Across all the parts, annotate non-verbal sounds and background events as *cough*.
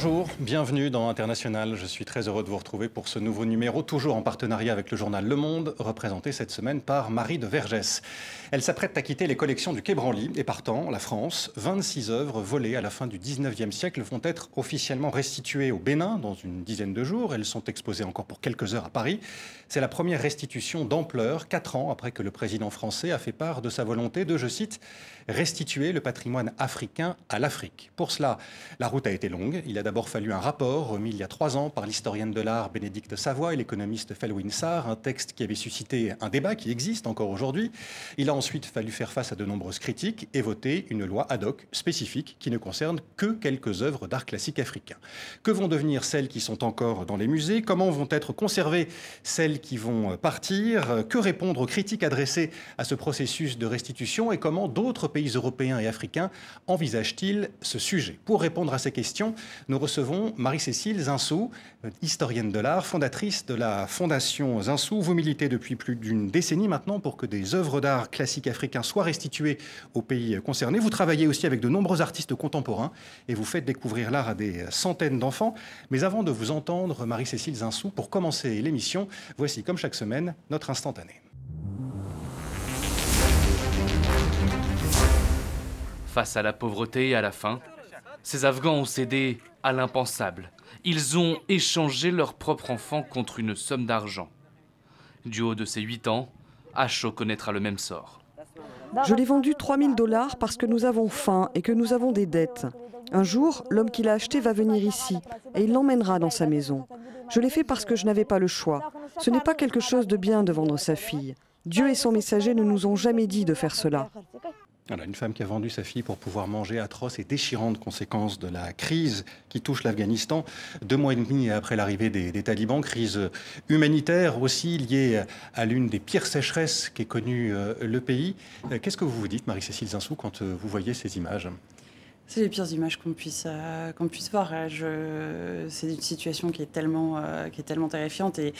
Bonjour, bienvenue dans International. Je suis très heureux de vous retrouver pour ce nouveau numéro, toujours en partenariat avec le journal Le Monde, représenté cette semaine par Marie de Vergès. Elle s'apprête à quitter les collections du Quai Branly et partant, la France, 26 œuvres volées à la fin du 19e siècle vont être officiellement restituées au Bénin dans une dizaine de jours. Elles sont exposées encore pour quelques heures à Paris. C'est la première restitution d'ampleur, quatre ans après que le président français a fait part de sa volonté de, je cite, restituer le patrimoine africain à l'Afrique. Pour cela, la route a été longue. Il a d'abord fallu un rapport remis il y a trois ans par l'historienne de l'art Bénédicte Savoie et l'économiste Felwin Sarr, un texte qui avait suscité un débat qui existe encore aujourd'hui. Il a ensuite fallu faire face à de nombreuses critiques et voter une loi ad hoc spécifique qui ne concerne que quelques œuvres d'art classique africain. Que vont devenir celles qui sont encore dans les musées? Comment vont être conservées celles qui vont partir? Que répondre aux critiques adressées à ce processus de restitution? Et comment d'autres pays européens et africains envisagent-ils ce sujet? Pour répondre à ces questions, nous recevons Marie-Cécile Zinsou, historienne de l'art, fondatrice de la Fondation Zinsou. Vous militez depuis plus d'une décennie maintenant pour que des œuvres d'art classiques africains soient restituées aux pays concernés. Vous travaillez aussi avec de nombreux artistes contemporains et vous faites découvrir l'art à des centaines d'enfants. Mais avant de vous entendre, Marie-Cécile Zinsou, pour commencer l'émission, voici comme chaque semaine notre instantané. Face à la pauvreté et à la faim, ces Afghans ont cédé à l'impensable. Ils ont échangé leur propre enfant contre une somme d'argent. Du haut de ses 8 ans, Acho connaîtra le même sort. Je l'ai vendu 3000 dollars parce que nous avons faim et que nous avons des dettes. Un jour, l'homme qui l'a acheté va venir ici et il l'emmènera dans sa maison. Je l'ai fait parce que je n'avais pas le choix. Ce n'est pas quelque chose de bien de vendre sa fille. Dieu et son messager ne nous ont jamais dit de faire cela une femme qui a vendu sa fille pour pouvoir manger atroces et déchirantes conséquences de la crise qui touche l'Afghanistan, deux mois et demi après l'arrivée des, talibans, crise humanitaire aussi liée à l'une des pires sécheresses qu'ait connue euh, le pays. Euh, qu'est-ce que vous vous dites, Marie-Cécile Zinsou, quand euh, vous voyez ces images? C'est les pires images qu'on puisse, qu'on puisse voir. C'est une situation qui est tellement, qui est tellement terrifiante et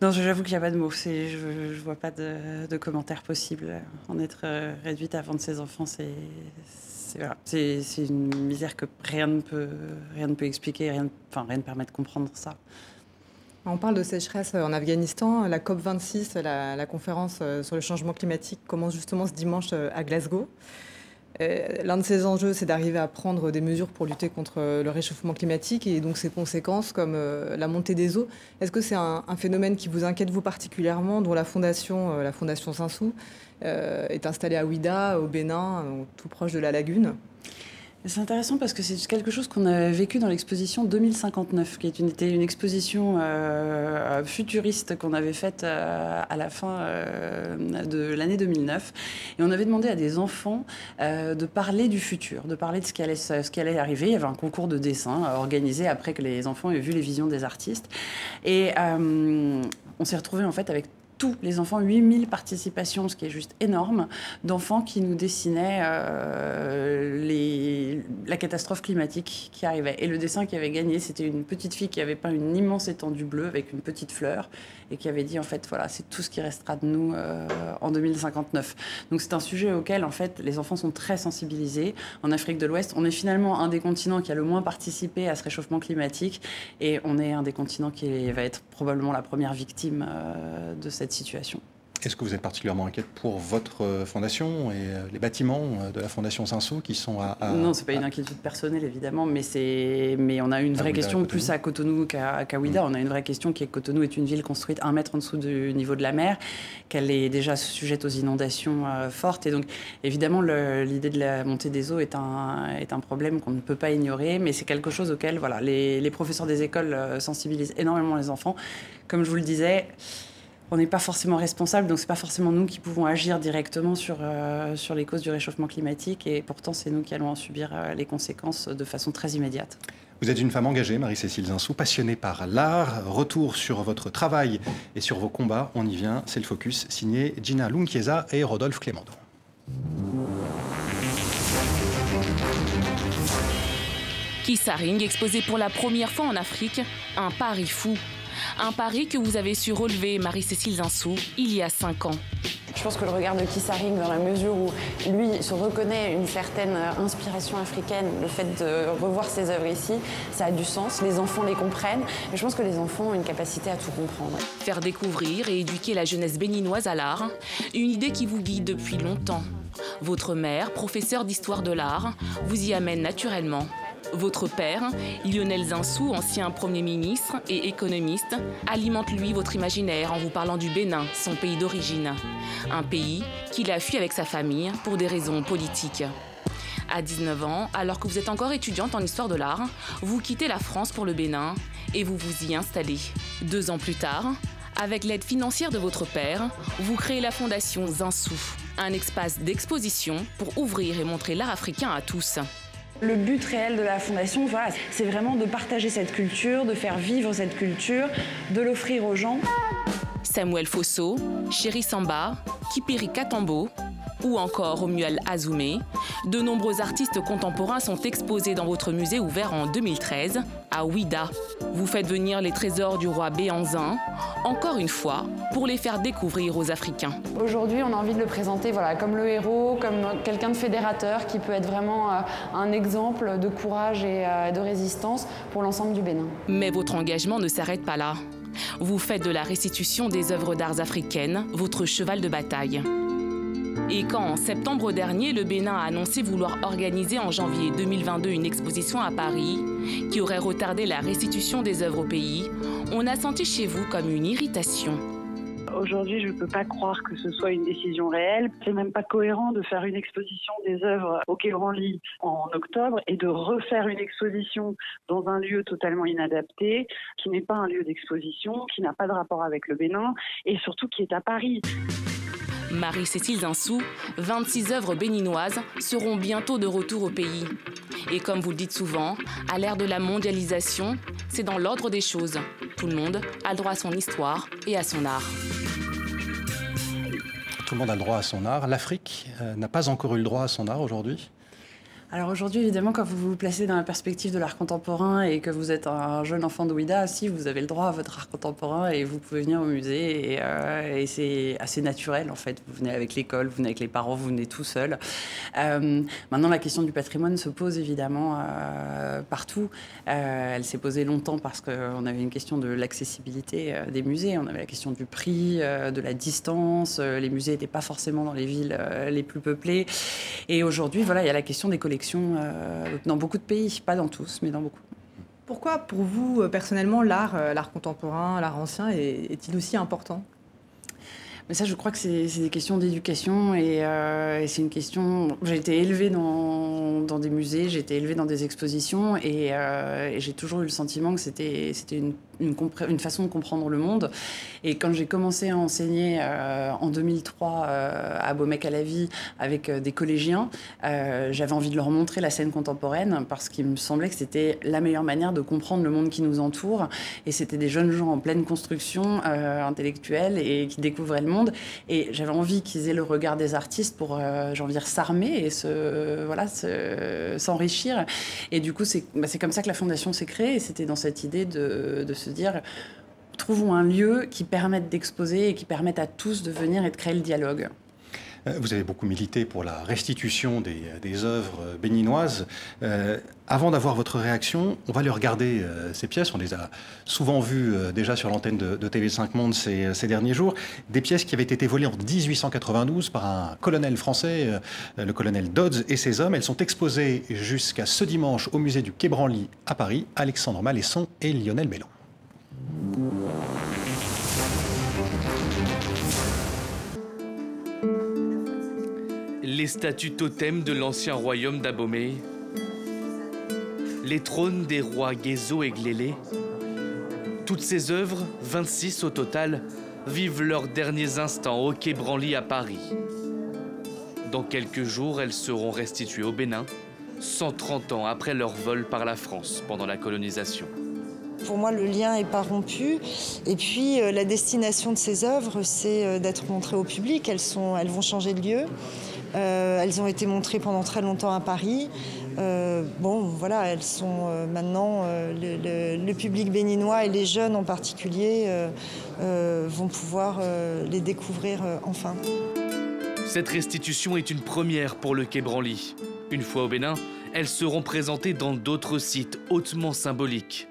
non, j'avoue qu'il n'y a pas de mots. Je ne vois pas de, commentaires possibles. En être euh, réduite à vendre ses enfants, c'est c'est une misère que rien ne peut, rien ne peut expliquer, rien, enfin, rien ne permet de comprendre ça. On parle de sécheresse en Afghanistan. La COP26, la, la conférence euh, sur le changement climatique, commence justement ce dimanche euh, à Glasgow. Euh, l'un de ces enjeux, c'est d'arriver à prendre des mesures pour lutter contre le réchauffement climatique et donc ses conséquences comme euh, la montée des eaux. Est-ce que c'est un, phénomène qui vous inquiète vous particulièrement, dont la fondation, euh, la fondation Saint-Sou, est installée à Ouida, au Bénin, tout proche de la lagune? C'est intéressant parce que c'est quelque chose qu'on a vécu dans l'exposition 2059, qui était une exposition euh, futuriste qu'on avait faite euh, à la fin euh, de l'année 2009. Et on avait demandé à des enfants de parler du futur, de parler de ce qui, allait, ce qui allait arriver. Il y avait un concours de dessin organisé après que les enfants aient vu les visions des artistes. Et on s'est retrouvé en fait avec tous les enfants, 8000 participations, ce qui est juste énorme, d'enfants qui nous dessinaient euh, la catastrophe climatique qui arrivait. Et le dessin qui avait gagné, c'était une petite fille qui avait peint une immense étendue bleue avec une petite fleur et qui avait dit en fait voilà c'est tout ce qui restera de nous euh, en 2059. Donc c'est un sujet auquel en fait les enfants sont très sensibilisés. En Afrique de l'Ouest, on est finalement un des continents qui a le moins participé à ce réchauffement climatique et on est un des continents qui va être probablement la première victime euh, de cette situation. Est-ce que vous êtes particulièrement inquiète pour votre euh, fondation et euh, les bâtiments euh, de la fondation Saint-Sou qui sont à, Non, c'est pas une inquiétude personnelle évidemment, mais mais on a une vraie question plus à Cotonou qu'à Ouida. Mm. On a une vraie question qui est que Cotonou est une ville construite un mètre en dessous du niveau de la mer, qu'elle est déjà sujette aux inondations fortes et donc évidemment l'idée de la montée des eaux est un est un problème qu'on ne peut pas ignorer, mais c'est quelque chose auquel voilà les, les professeurs des écoles sensibilisent énormément les enfants. Comme je vous le disais on n'est pas forcément responsable, donc c'est pas forcément nous qui pouvons agir directement sur, euh, sur les causes du réchauffement climatique, et pourtant c'est nous qui allons en subir euh, les conséquences de façon très immédiate. Vous êtes une femme engagée, Marie-Cécile Zinsou, passionnée par l'art. Retour sur votre travail et sur vos combats, on y vient, c'est le focus, signé Gina Lunchiesa et Rodolphe Clémendon. Kissaring, exposé pour la première fois en Afrique, un pari fou un pari que vous avez su relever, Marie-Cécile Zinsou, il y a cinq ans. Je pense que le regard de Kissaring, dans la mesure où lui se reconnaît une certaine inspiration africaine, le fait de revoir ses œuvres ici, ça a du sens. Les enfants les comprennent. Et je pense que les enfants ont une capacité à tout comprendre. Faire découvrir et éduquer la jeunesse béninoise à l'art, une idée qui vous guide depuis longtemps. Votre mère, professeure d'histoire de l'art, vous y amène naturellement. Votre père, Lionel Zinsou, ancien Premier ministre et économiste, alimente lui votre imaginaire en vous parlant du Bénin, son pays d'origine. Un pays qu'il a fui avec sa famille pour des raisons politiques. À 19 ans, alors que vous êtes encore étudiante en histoire de l'art, vous quittez la France pour le Bénin et vous vous y installez. Deux ans plus tard, avec l'aide financière de votre père, vous créez la fondation Zinsou, un espace d'exposition pour ouvrir et montrer l'art africain à tous. Le but réel de la fondation, c'est vraiment de partager cette culture, de faire vivre cette culture, de l'offrir aux gens. Samuel Fosso, Chéri Samba, Kipiri Katambo ou encore Romuald Azoumé, de nombreux artistes contemporains sont exposés dans votre musée ouvert en 2013 à Ouida. Vous faites venir les trésors du roi Béanzin, encore une fois, pour les faire découvrir aux Africains. Aujourd'hui, on a envie de le présenter voilà, comme le héros, comme quelqu'un de fédérateur qui peut être vraiment euh, un exemple de courage et euh, de résistance pour l'ensemble du Bénin. Mais votre engagement ne s'arrête pas là. Vous faites de la restitution des œuvres d'art africaines votre cheval de bataille. Et quand en septembre dernier, le Bénin a annoncé vouloir organiser en janvier 2022 une exposition à Paris qui aurait retardé la restitution des œuvres au pays, on a senti chez vous comme une irritation. Aujourd'hui, je ne peux pas croire que ce soit une décision réelle. C'est même pas cohérent de faire une exposition des œuvres au Quai Branly en octobre et de refaire une exposition dans un lieu totalement inadapté, qui n'est pas un lieu d'exposition, qui n'a pas de rapport avec le Bénin et surtout qui est à Paris. Marie-Cécile Zinsou, 26 œuvres béninoises seront bientôt de retour au pays. Et comme vous le dites souvent, à l'ère de la mondialisation, c'est dans l'ordre des choses. Tout le monde a le droit à son histoire et à son art. Tout le monde a le droit à son art. L'Afrique euh, n'a pas encore eu le droit à son art aujourd'hui alors aujourd'hui, évidemment, quand vous vous placez dans la perspective de l'art contemporain et que vous êtes un jeune enfant de Ouida, si vous avez le droit à votre art contemporain et vous pouvez venir au musée et, euh, et c'est assez naturel en fait. Vous venez avec l'école, vous venez avec les parents, vous venez tout seul. Euh, maintenant, la question du patrimoine se pose évidemment euh, partout. Elle s'est posée longtemps parce qu'on avait une question de l'accessibilité des musées, on avait la question du prix, de la distance. les musées n'étaient pas forcément dans les villes les plus peuplées. Et aujourd'hui, voilà, il y a la question des collections euh, dans beaucoup de pays, pas dans tous, mais dans beaucoup. Pourquoi, pour vous, euh, personnellement, euh, l'art contemporain, l'art ancien, est-il aussi important? Mais ça, je crois que c'est des questions d'éducation et, euh, et c'est une question. J'ai été élevée dans, des musées, j'ai été élevée dans des expositions et, euh, j'ai toujours eu le sentiment que c'était une, façon de comprendre le monde. Et quand j'ai commencé à enseigner euh, en 2003 euh, à Beaumec à la vie avec des collégiens, j'avais envie de leur montrer la scène contemporaine parce qu'il me semblait que c'était la meilleure manière de comprendre le monde qui nous entoure. Et c'était des jeunes gens en pleine construction intellectuelle et qui découvraient le monde Et j'avais envie qu'ils aient le regard des artistes pour, euh, j'ai s'armer et se, voilà, s'enrichir. et du coup, c'est bah, comme ça que la fondation s'est créée. Et c'était dans cette idée de, de se dire trouvons un lieu qui permette d'exposer et qui permette à tous de venir et de créer le dialogue. Vous avez beaucoup milité pour la restitution des, œuvres béninoises. Euh, avant d'avoir votre réaction, on va aller regarder euh, ces pièces. On les a souvent vues euh, déjà sur l'antenne de, de, TV5 Monde ces, derniers jours. Des pièces qui avaient été volées en 1892 par un colonel français, euh, le colonel Dodds et ses hommes. Elles sont exposées jusqu'à ce dimanche au musée du Quai Branly à Paris. Alexandre Malesson et Lionel Mellon. Les statues totems de l'ancien royaume d'Abomey, les trônes des rois Guézo et Glélé. Toutes ces œuvres, 26 au total, vivent leurs derniers instants au Quai Branly à Paris. Dans quelques jours, elles seront restituées au Bénin, 130 ans après leur vol par la France pendant la colonisation. Pour moi, le lien n'est pas rompu. Et puis, euh, la destination de ces œuvres, c'est euh, d'être montrées au public. Elles vont changer de lieu. Euh, elles ont été montrées pendant très longtemps à Paris. Euh, bon, voilà, elles sont euh, maintenant, le, public béninois et les jeunes en particulier vont pouvoir les découvrir enfin. Cette restitution est une première pour le Quai Branly. Une fois au Bénin, elles seront présentées dans d'autres sites hautement symboliques.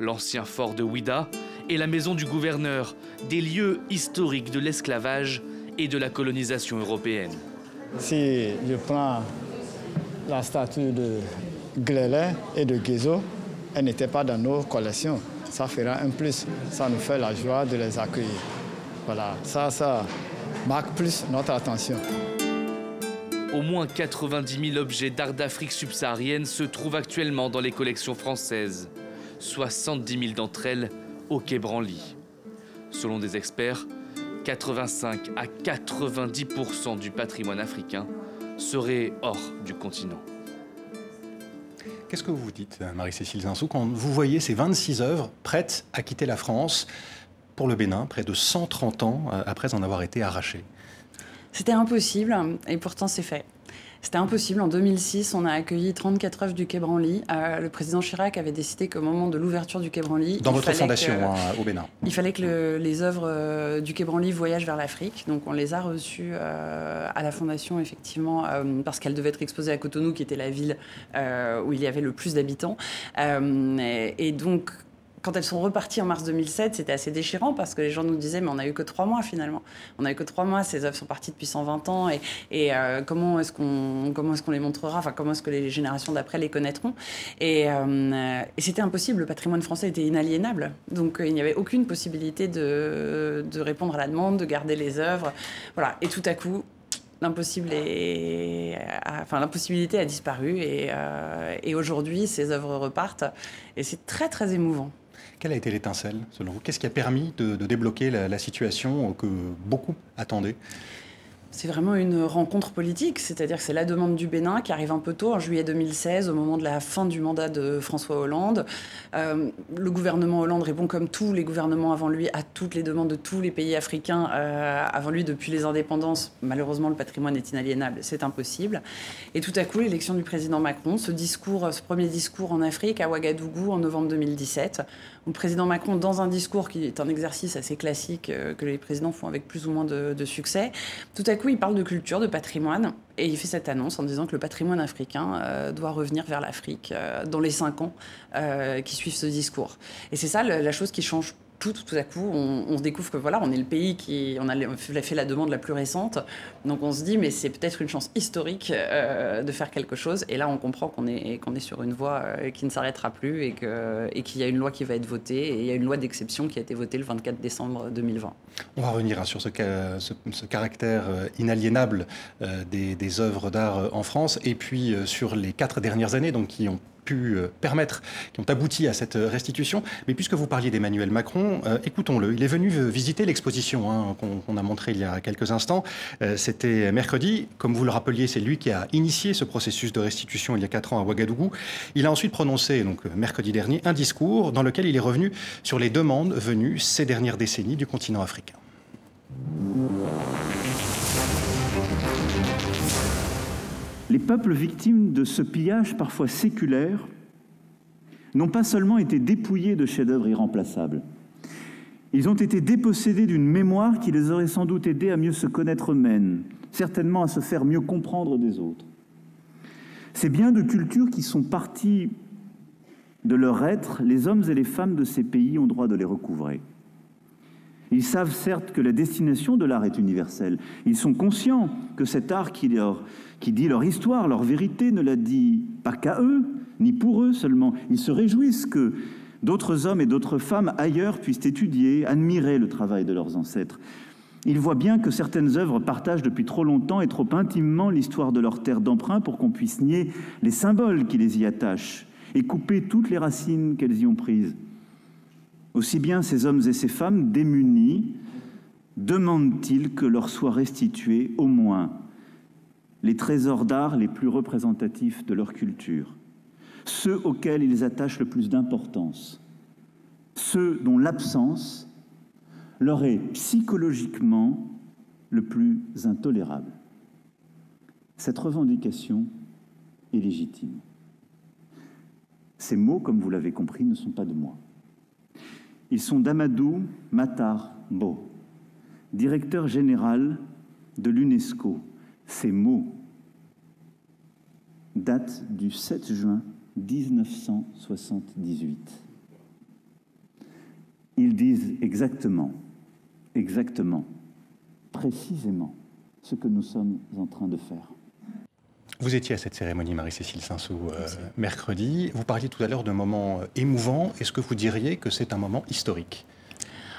L'ancien fort de Ouida et la maison du gouverneur, des lieux historiques de l'esclavage et de la colonisation européenne. Si je prends la statue de Glélé et de Guézo, elle n'était pas dans nos collections. Ça fera un plus. Ça nous fait la joie de les accueillir. Voilà, ça, ça marque plus notre attention. Au moins 90 000 objets d'art d'Afrique subsaharienne se trouvent actuellement dans les collections françaises. 70 000 d'entre elles au Quai Branly. Selon des experts, 85 à 90% du patrimoine africain serait hors du continent. Qu'est-ce que vous vous dites, Marie-Cécile Zinsou, quand vous voyez ces 26 œuvres prêtes à quitter la France pour le Bénin, près de 130 ans euh, après en avoir été arrachées? C'était impossible, et pourtant c'est fait. C'était impossible. En 2006, on a accueilli 34 œuvres du Quai Branly. Euh, le président Chirac avait décidé qu'au moment de l'ouverture du Quai Branly... Dans votre fondation hein, au Bénin. Il fallait que les œuvres euh, du Quai Branly voyagent vers l'Afrique. Donc on les a reçues euh, à la fondation, effectivement, parce qu'elles devaient être exposées à Cotonou, qui était la ville où il y avait le plus d'habitants. et donc quand elles sont reparties en mars 2007, c'était assez déchirant parce que les gens nous disaient mais on n'a eu que trois mois finalement. On n'a eu que trois mois, ces œuvres sont parties depuis 120 ans et, euh, comment est-ce qu'on est-ce les montrera? Enfin comment est-ce que les générations d'après les connaîtront? Euh, et, c'était impossible. Le patrimoine français était inaliénable, donc euh, il n'y avait aucune possibilité de, répondre à la demande, de garder les œuvres. Voilà. Et tout à coup, l'impossible est, enfin l'impossibilité a disparu et aujourd'hui ces œuvres repartent et c'est très très émouvant. Quelle a été l'étincelle, selon vous? Qu'est-ce qui a permis de, débloquer la, situation que beaucoup attendaient? C'est vraiment une rencontre politique, c'est-à-dire que c'est la demande du Bénin qui arrive un peu tôt, en juillet 2016, au moment de la fin du mandat de François Hollande. Euh, le gouvernement Hollande répond comme tous les gouvernements avant lui à toutes les demandes de tous les pays africains euh, avant lui depuis les indépendances. Malheureusement, le patrimoine est inaliénable, c'est impossible. Et tout à coup, l'élection du président Macron, ce discours, ce premier discours en Afrique à Ouagadougou en novembre 2017, le président Macron, dans un discours qui est un exercice assez classique euh, que les présidents font avec plus ou moins de, succès, tout à coup, il parle de culture, de patrimoine, et il fait cette annonce en disant que le patrimoine africain euh, doit revenir vers l'Afrique euh, dans les cinq ans qui suivent ce discours. Et c'est ça la chose qui change tout, tout à coup, on, se découvre que voilà, on est le pays qui on a fait la demande la plus récente. Donc on se dit, mais c'est peut-être une chance historique euh, de faire quelque chose. Et là, on comprend qu'on est, est sur une voie euh, qui ne s'arrêtera plus et qu'il et y a une loi qui va être votée. Et il y a une loi d'exception qui a été votée le 24 décembre 2020. On va revenir hein, sur ce, ce, caractère euh, inaliénable des, des œuvres d'art en France et puis sur les quatre dernières années donc, qui ont euh, permettre, qui ont abouti à cette restitution. Mais puisque vous parliez d'Emmanuel Macron, euh, écoutons-le. Il est venu visiter l'exposition hein, qu'on a montrée il y a quelques instants. Euh, c'était mercredi. Comme vous le rappeliez, c'est lui qui a initié ce processus de restitution il y a quatre ans à Ouagadougou. Il a ensuite prononcé, donc mercredi dernier, un discours dans lequel il est revenu sur les demandes venues ces dernières décennies du continent africain. Les peuples victimes de ce pillage parfois séculaire n'ont pas seulement été dépouillés de chefs-d'œuvre irremplaçables, ils ont été dépossédés d'une mémoire qui les aurait sans doute aidés à mieux se connaître eux-mêmes, certainement à se faire mieux comprendre des autres. Ces biens de culture qui sont partis de leur être, les hommes et les femmes de ces pays ont droit de les recouvrer. Ils savent certes que la destination de l'art est universelle. Ils sont conscients que cet art qui, dit leur histoire, leur vérité, ne la dit pas qu'à eux, ni pour eux seulement. Ils se réjouissent que d'autres hommes et d'autres femmes ailleurs puissent étudier, admirer le travail de leurs ancêtres. Ils voient bien que certaines œuvres partagent depuis trop longtemps et trop intimement l'histoire de leur terre d'emprunt pour qu'on puisse nier les symboles qui les y attachent et couper toutes les racines qu'elles y ont prises. Aussi bien ces hommes et ces femmes démunis demandent-ils que leur soient restitués au moins les trésors d'art les plus représentatifs de leur culture, ceux auxquels ils attachent le plus d'importance, ceux dont l'absence leur est psychologiquement le plus intolérable. Cette revendication est légitime. Ces mots, comme vous l'avez compris, ne sont pas de moi. Ils sont d'Amadou Matar Bo, directeur général de l'UNESCO, ces mots datent du 7 juin 1978. Ils disent exactement, exactement, précisément ce que nous sommes en train de faire. Vous étiez à cette cérémonie, Marie-Cécile Sinsou, euh, mercredi. Vous parliez tout à l'heure d'un moment euh, émouvant. Est-ce que vous diriez que c'est un moment historique?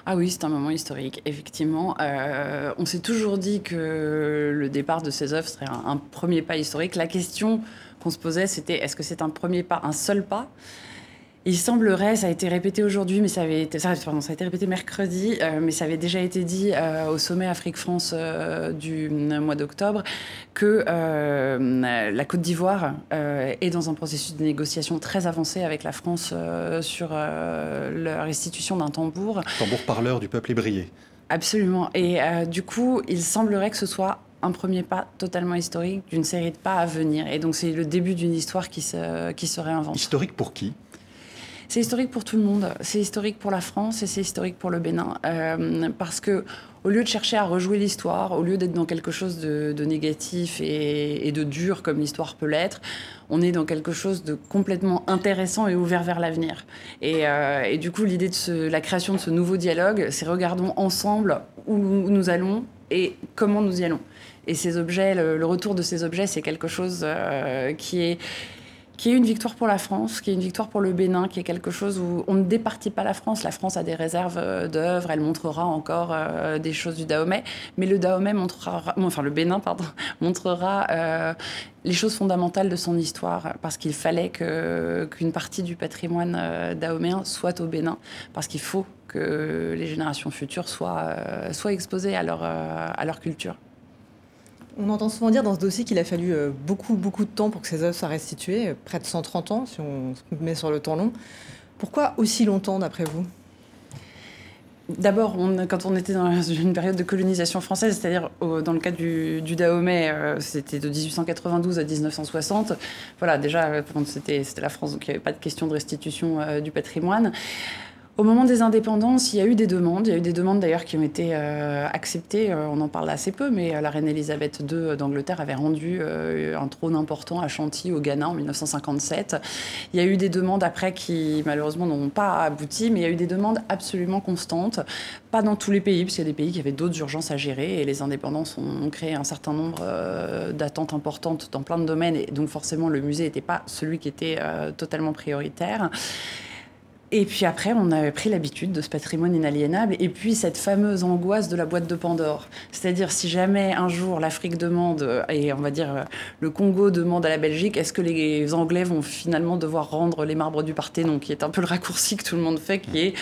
Ah oui, c'est un moment historique, effectivement. Euh, on s'est toujours dit que le départ de ces œuvres serait un, un premier pas historique. La question qu'on se posait, c'était est-ce que c'est un premier pas, un seul pas? Il semblerait, ça a été répété aujourd'hui, mais ça avait été, ça, pardon, ça a été répété mercredi, euh, mais ça avait déjà été dit euh, au sommet Afrique-France euh, du mois d'octobre, que la Côte d'Ivoire est dans un processus de négociation très avancé avec la France sur la restitution d'un tambour. Tambour parleur du peuple ébrié. Absolument. Et du coup, il semblerait que ce soit un premier pas totalement historique d'une série de pas à venir. Et donc, c'est le début d'une histoire qui se, qui se réinvente. Historique pour qui? C'est historique pour tout le monde. C'est historique pour la France et c'est historique pour le Bénin. Euh, parce que au lieu de chercher à rejouer l'histoire, au lieu d'être dans quelque chose de, négatif et, de dur comme l'histoire peut l'être, on est dans quelque chose de complètement intéressant et ouvert vers l'avenir. Et, euh, du coup, l'idée de la création de ce nouveau dialogue, c'est regardons ensemble où nous allons et comment nous y allons. Et ces objets, le, retour de ces objets, c'est quelque chose euh, qui est qui est une victoire pour la France, qui est une victoire pour le Bénin, qui est quelque chose où on ne départit pas la France. La France a des réserves euh, d'œuvres, elle montrera encore euh, des choses du Dahomey, mais le Dahomey montrera, enfin le Bénin, pardon, *laughs* montrera euh, les choses fondamentales de son histoire, parce qu'il fallait qu'une partie du patrimoine dahoméen soit au Bénin, parce qu'il faut que les générations futures soient, soient exposées à leur, à leur culture. On entend souvent dire dans ce dossier qu'il a fallu euh, beaucoup, beaucoup de temps pour que ces œuvres soient restituées, euh, près de 130 ans si on se met sur le temps long. Pourquoi aussi longtemps d'après vous? D'abord, quand on était dans *laughs* une période de colonisation française, c'est-à-dire dans le cas du, Dahomey, euh, c'était de 1892 à 1960. Voilà, déjà, c'était la France, donc il n'y avait pas de question de restitution du patrimoine. Au moment des indépendances, il y a eu des demandes. Il y a eu des demandes d'ailleurs qui ont été euh, acceptées. Euh, on en parle assez peu, mais euh, la reine Elisabeth II d'Angleterre avait rendu un trône important à Chantilly au Ghana en 1957. Il y a eu des demandes après qui malheureusement n'ont pas abouti, mais il y a eu des demandes absolument constantes. Pas dans tous les pays, parce qu'il y a des pays qui avaient d'autres urgences à gérer et les indépendances ont créé un certain nombre d'attentes importantes dans plein de domaines et donc forcément le musée n'était pas celui qui était totalement prioritaire. Et puis après, on avait pris l'habitude de ce patrimoine inaliénable. Et puis cette fameuse angoisse de la boîte de Pandore. C'est-à-dire, si jamais un jour l'Afrique demande, et on va dire le Congo demande à la Belgique, est-ce que les Anglais vont finalement devoir rendre les marbres du Parthénon, qui est un peu le raccourci que tout le monde fait, qui est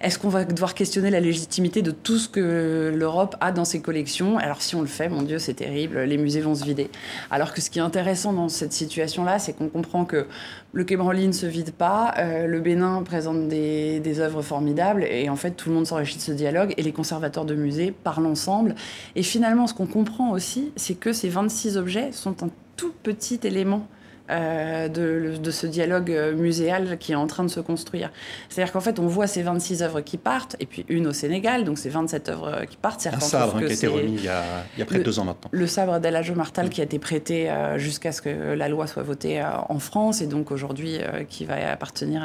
est-ce qu'on va devoir questionner la légitimité de tout ce que l'Europe a dans ses collections? Alors si on le fait, mon Dieu, c'est terrible, les musées vont se vider. Alors que ce qui est intéressant dans cette situation-là, c'est qu'on comprend que le Quai Branly ne se vide pas, euh, le Bénin présente des, des œuvres formidables, et en fait tout le monde s'enrichit de ce dialogue, et les conservateurs de musées parlent ensemble. Et finalement, ce qu'on comprend aussi, c'est que ces 26 objets sont un tout petit élément euh, de, ce dialogue euh, muséal qui est en train de se construire. C'est-à-dire qu'en fait, on voit ces 26 œuvres qui partent, et puis une au Sénégal, donc ces 27 œuvres euh, qui partent. Un sabre hein, qui a été remis il y a, près de deux ans maintenant. Le sabre d'El Martal qui a été prêté jusqu'à ce que la loi soit votée en France, et donc aujourd'hui qui va appartenir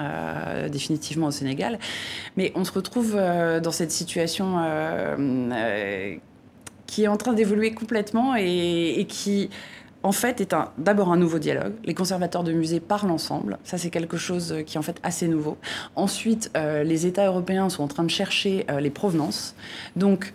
définitivement au Sénégal. Mais on se retrouve dans cette situation qui est en train d'évoluer complètement et qui en fait, est d'abord un nouveau dialogue. Les conservateurs de musées parlent ensemble. Ça, c'est quelque chose qui est en fait assez nouveau. Ensuite, euh, les États européens sont en train de chercher euh, les provenances. Donc,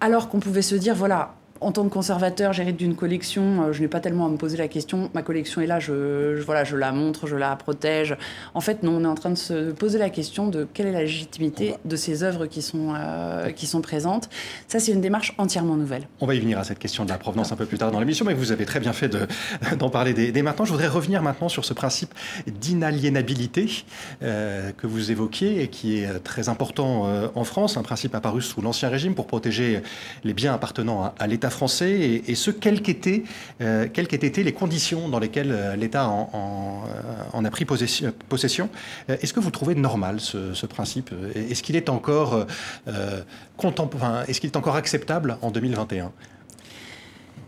alors qu'on pouvait se dire, voilà, en tant que conservateur, j'hérite d'une collection, euh, je n'ai pas tellement à me poser la question. Ma collection est là, je, voilà, je la montre, je la protège. En fait, non, on est en train de se poser la question de quelle est la légitimité de ces œuvres qui sont, euh, qui sont présentes. Ça, c'est une démarche entièrement nouvelle. On va y venir à cette question de la provenance un peu plus tard dans l'émission, mais vous avez très bien fait *laughs* d'en parler dès, maintenant. Je voudrais revenir maintenant sur ce principe d'inaliénabilité euh, que vous évoquiez et qui est très important en France, un principe apparu sous l'Ancien Régime pour protéger les biens appartenant à, à l'État français et, ce, quelles qu'étaient, euh, été les conditions dans lesquelles euh, l'État en, en, a pris possession. Euh, est-ce que vous trouvez normal ce, principe? Est-ce qu'il est encore contemporain Est-ce qu'il est encore acceptable en 2021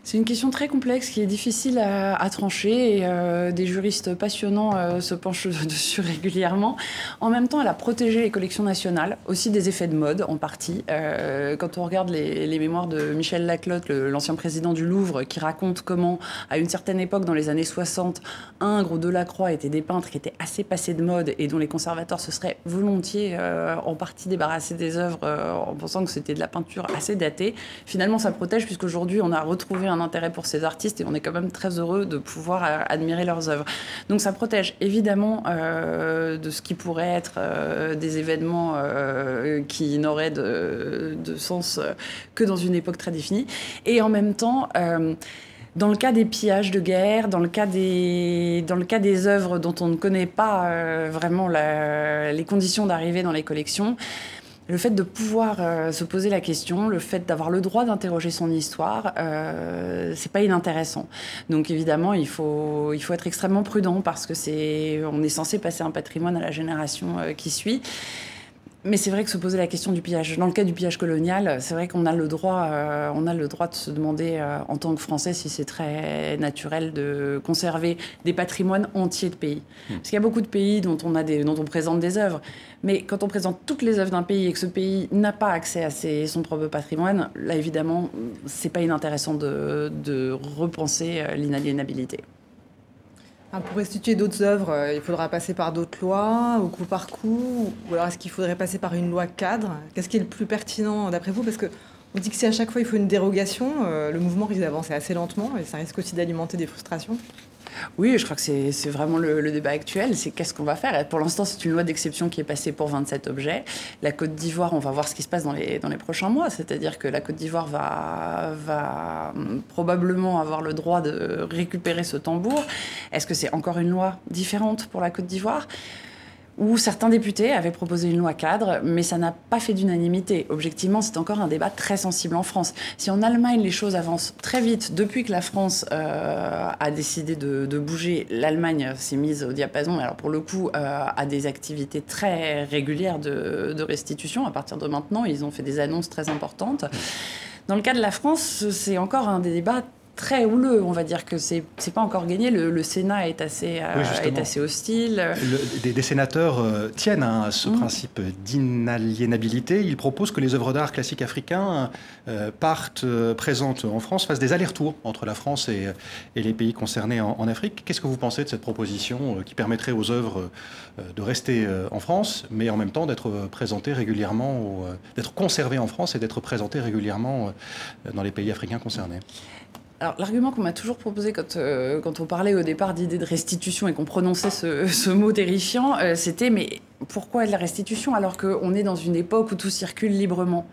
c'est une question très complexe qui est difficile à, trancher et euh, des juristes passionnants euh, se penchent *laughs* dessus régulièrement. En même temps, elle a protégé les collections nationales, aussi des effets de mode en partie. Euh, quand on regarde les, mémoires de Michel Laclotte, l'ancien président du Louvre, qui raconte comment, à une certaine époque, dans les années 60, Ingres ou Delacroix étaient des peintres qui étaient assez passés de mode et dont les conservateurs se seraient volontiers en partie débarrassés des œuvres en pensant que c'était de la peinture assez datée. Finalement, ça protège puisqu'aujourd'hui, on a retrouvé un intérêt pour ces artistes et on est quand même très heureux de pouvoir euh, admirer leurs œuvres. Donc ça protège évidemment euh, de ce qui pourrait être euh, des événements qui n'auraient de, sens que dans une époque très définie. Et en même temps, dans le cas des pillages de guerre, dans le cas des, dans le cas des œuvres dont on ne connaît pas vraiment les conditions d'arrivée dans les collections, le fait de pouvoir euh, se poser la question, le fait d'avoir le droit d'interroger son histoire, euh, c'est pas inintéressant. Donc évidemment, il faut, il faut être extrêmement prudent parce que c'est, on est censé passer un patrimoine à la génération euh, qui suit. Mais c'est vrai que se poser la question du pillage, dans le cas du pillage colonial, c'est vrai qu'on a le droit, euh, on a le droit de se demander euh, en tant que Français si c'est très naturel de conserver des patrimoines entiers de pays. Hmm. Parce qu'il y a beaucoup de pays dont on a des, dont on présente des œuvres, mais quand on présente toutes les œuvres d'un pays et que ce pays n'a pas accès à son propre patrimoine, là évidemment, c'est pas inintéressant de, de repenser euh, l'inaliénabilité. Pour restituer d'autres œuvres, euh, il faudra passer par d'autres lois, au coup par coup, ou alors est-ce qu'il faudrait passer par une loi cadre? Qu'est-ce qui est le plus pertinent d'après vous? Parce que on dit que si à chaque fois il faut une dérogation, euh, le mouvement risque d'avancer assez lentement et ça risque aussi d'alimenter des frustrations. Oui, je crois que c'est vraiment le, débat actuel, c'est qu'est-ce qu'on va faire. pour l'instant, c'est une loi d'exception qui est passée pour 27 objets. La Côte d'Ivoire, on va voir ce qui se passe dans les, prochains mois, c'est-à-dire que la Côte d'Ivoire va, va probablement avoir le droit de récupérer ce tambour. Est-ce que c'est encore une loi différente pour la Côte d'Ivoire? Où certains députés avaient proposé une loi cadre, mais ça n'a pas fait d'unanimité. Objectivement, c'est encore un débat très sensible en France. Si en Allemagne, les choses avancent très vite, depuis que la France euh, a décidé de, bouger, l'Allemagne s'est mise au diapason, alors pour le coup, euh, a des activités très régulières de, de restitution. À partir de maintenant, ils ont fait des annonces très importantes. Dans le cas de la France, c'est encore un des débats très houleux. On va dire que c'est n'est pas encore gagné. Le, Sénat est assez, euh, est assez hostile. des, sénateurs euh, tiennent hein, à ce mmh. principe d'inaliénabilité. Ils proposent que les œuvres d'art classiques africains euh, partent, présentes en France, fassent des allers-retours entre la France et, et, les pays concernés en, Afrique. Qu'est-ce que vous pensez de cette proposition qui permettrait aux œuvres de rester en France, mais en même temps d'être présentées régulièrement, d'être conservées en France et d'être présentées régulièrement dans les pays africains concernés? Alors, l'argument qu'on m'a toujours proposé quand, euh, quand on parlait au départ d'idée de restitution et qu'on prononçait *laughs* ce, mot terrifiant, euh, c'était mais pourquoi de la restitution alors qu'on est dans une époque où tout circule librement?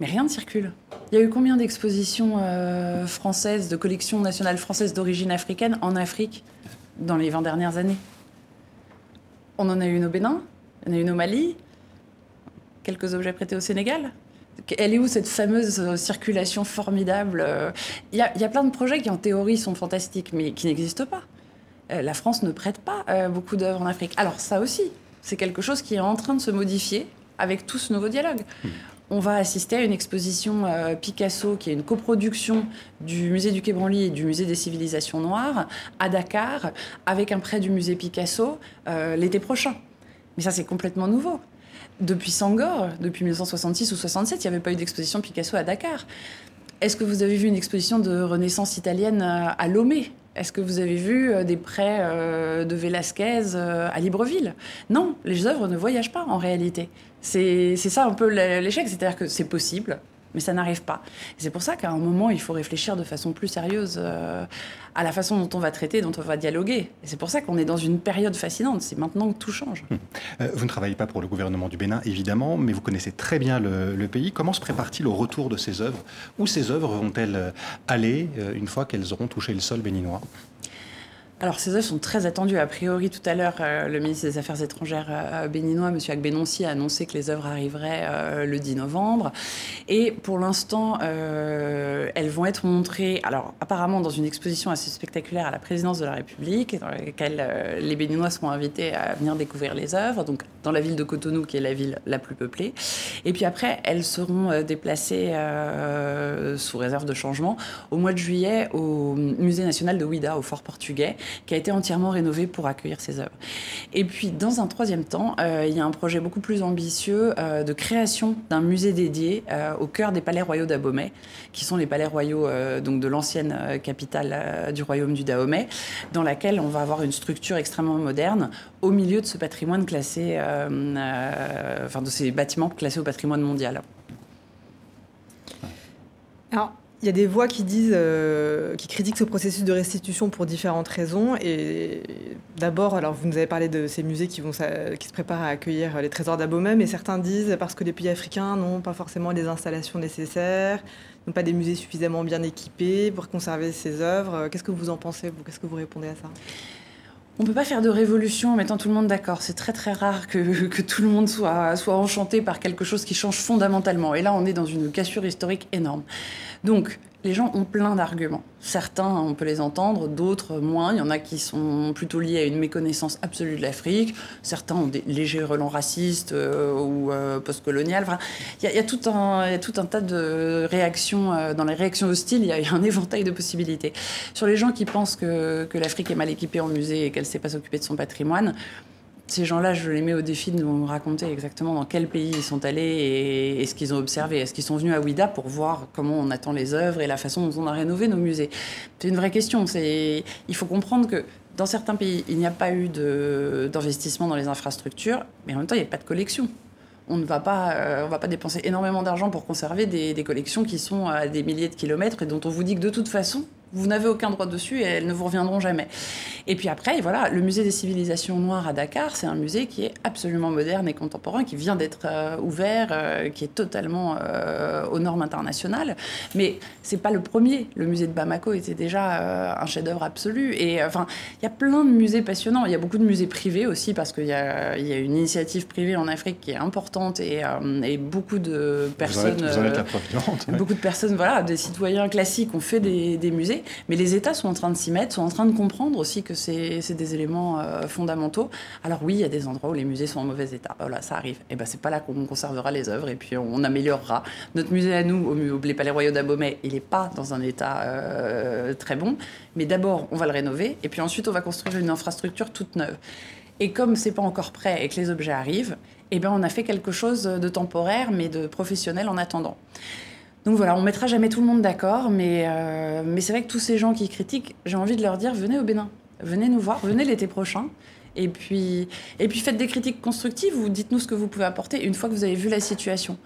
Mais rien ne circule. Il y a eu combien d'expositions euh, françaises, de collections nationales françaises d'origine africaine en Afrique dans les 20 dernières années? On en a eu une au Bénin, on en a une au Mali, quelques objets prêtés au Sénégal? Elle est où cette fameuse euh, circulation formidable Il euh, y, a plein de projets qui en théorie sont fantastiques, mais qui n'existent pas. Euh, la France ne prête pas beaucoup d'œuvres en Afrique. Alors ça aussi, c'est quelque chose qui est en train de se modifier avec tout ce nouveau dialogue. Hmm. On va assister à une exposition Picasso qui est une coproduction du musée du Quai Branly et du musée des civilisations noires à Dakar avec un prêt du musée Picasso l'été prochain. Mais ça, c'est complètement nouveau depuis Sangor, depuis 1966 ou 67, il n'y avait pas eu d'exposition Picasso à Dakar. Est-ce que vous avez vu une exposition de Renaissance italienne à Lomé? Est-ce que vous avez vu euh, des prêts euh, de Velázquez euh, à Libreville? Non, les œuvres ne voyagent pas en réalité. C'est ça un peu l'échec, c'est-à-dire que c'est possible, mais ça n'arrive pas. C'est pour ça qu'à un moment, il faut réfléchir de façon plus sérieuse euh, à la façon dont on va traiter, dont on va dialoguer. C'est pour ça qu'on est dans une période fascinante. C'est maintenant que tout change. Hum. Euh, vous ne travaillez pas pour le gouvernement du Bénin, évidemment, mais vous connaissez très bien le, pays. Comment se prépare-t-il au retour de ces œuvres? Où ces œuvres vont-elles aller euh, une fois qu'elles auront touché le sol béninois? Alors, ces œuvres sont très attendues. A priori, tout à l'heure, euh, le ministre des Affaires étrangères euh, béninois, M. Agbenonsi, a annoncé que les œuvres arriveraient euh, le 10 novembre. Et pour l'instant, elles vont être montrées, alors apparemment dans une exposition assez spectaculaire à la présidence de la République, dans laquelle les Béninois seront invités à venir découvrir les œuvres, dans la ville de Cotonou, qui est la ville la plus peuplée. Et puis après, elles seront déplacées sous réserve de changement au mois de juillet au Musée national de Ouida, au Fort Portugais qui a été entièrement rénové pour accueillir ces œuvres. Et puis, dans un troisième temps, euh, il y a un projet beaucoup plus ambitieux euh, de création d'un musée dédié euh, au cœur des palais royaux d'Abomey, qui sont les palais royaux donc de l'ancienne capitale du royaume du Dahomey, dans laquelle on va avoir une structure extrêmement moderne au milieu de ce patrimoine classé, enfin de ces bâtiments classés au patrimoine mondial. Alors, il y a des voix qui disent, euh, qui critiquent ce processus de restitution pour différentes raisons. Et d'abord, alors vous nous avez parlé de ces musées qui, se préparent à accueillir les trésors d'Abomey, mais certains disent parce que les pays africains n'ont pas forcément les installations nécessaires, n'ont pas des musées suffisamment bien équipés pour conserver ces œuvres. Qu'est-ce que vous en pensez Qu'est-ce que vous répondez à ça? On ne peut pas faire de révolution en mettant tout le monde d'accord. C'est très très rare *laughs* que, tout le monde soit, soit enchanté par quelque chose qui change fondamentalement. Et là, on est dans une cassure historique énorme. Donc, les gens ont plein d'arguments. Certains, on peut les entendre, d'autres moins. Il y en a qui sont plutôt liés à une méconnaissance absolue de l'Afrique. Certains ont des légers relents racistes euh, ou euh, postcoloniales. il, y a, tout un, tout un tas de réactions. Euh, dans les réactions hostiles, il y, a, un éventail de possibilités. Sur les gens qui pensent que, que l'Afrique est mal équipée en musée et qu'elle ne sait pas s'occuper de son patrimoine, ces gens-là, je les mets au défi de nous raconter exactement dans quel pays ils sont allés et, ce qu'ils ont observé. Est-ce qu'ils sont venus à Ouida pour voir comment on attend les œuvres et la façon dont on a rénové nos musées? C'est une vraie question. Il faut comprendre que dans certains pays, il n'y a pas eu d'investissement dans les infrastructures, mais en même temps, il n'y a pas de collection on ne va pas, euh, va pas dépenser énormément d'argent pour conserver des, des, collections qui sont à des milliers de kilomètres et dont on vous dit que de toute façon, vous n'avez aucun droit dessus et elles ne vous reviendront jamais. Et puis après, voilà, le musée des civilisations noires à Dakar, c'est un musée qui est absolument moderne et contemporain, qui vient d'être euh, ouvert, euh, qui est totalement euh, aux normes internationales. Mais c'est pas le premier. Le musée de Bamako était déjà un chef-d'œuvre absolu. Et enfin, il y a plein de musées passionnants. Il y a beaucoup de musées privés aussi parce qu'il y, y a, une initiative privée en Afrique qui est importante et, et beaucoup de personnes, vous en êtes, la beaucoup de personnes, voilà, des citoyens classiques ont fait des, des musées. Mais les États sont en train de s'y mettre, sont en train de comprendre aussi que c'est des éléments euh, fondamentaux. Alors oui, il y a des endroits où les musées sont en mauvais état. Voilà, ça arrive. Et ben c'est pas là qu'on conservera les œuvres et puis on, améliorera. Notre musée à nous, au, les Palais Royaux d'Abomey, il n'est pas dans un état euh, très bon. Mais d'abord, on va le rénover et puis ensuite, on va construire une infrastructure toute neuve. Et comme c'est pas encore prêt et que les objets arrivent, eh bien, on a fait quelque chose de temporaire, mais de professionnel en attendant. Donc voilà, on mettra jamais tout le monde d'accord, mais, euh, mais c'est vrai que tous ces gens qui critiquent, j'ai envie de leur dire venez au Bénin, venez nous voir, venez l'été prochain. Et puis, et puis faites des critiques constructives ou dites-nous ce que vous pouvez apporter une fois que vous avez vu la situation.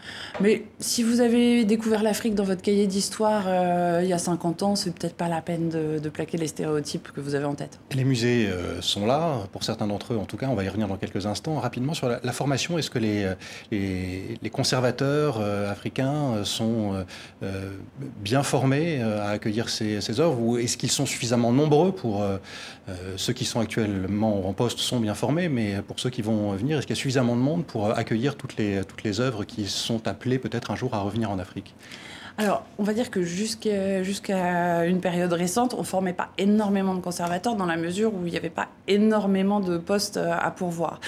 Mais si vous avez découvert l'Afrique dans votre cahier d'histoire euh, il y a 50 ans, c'est peut-être pas la peine de, plaquer les stéréotypes que vous avez en tête. Les musées euh, sont là, pour certains d'entre eux en tout cas, on va y revenir dans quelques instants. Rapidement sur la, formation, est-ce que les, les, conservateurs euh, africains sont bien formés à accueillir ces œuvres ou est-ce qu'ils sont suffisamment nombreux pour ceux qui sont actuellement en poste sont bien formés, mais pour ceux qui vont venir, est-ce qu'il y a suffisamment de monde pour accueillir toutes les, toutes les œuvres qui sont appelées peut-être un jour à revenir en Afrique? Alors, on va dire que jusqu'à une période récente, on ne formait pas énormément de conservateurs dans la mesure où il n'y avait pas énormément de postes à pourvoir.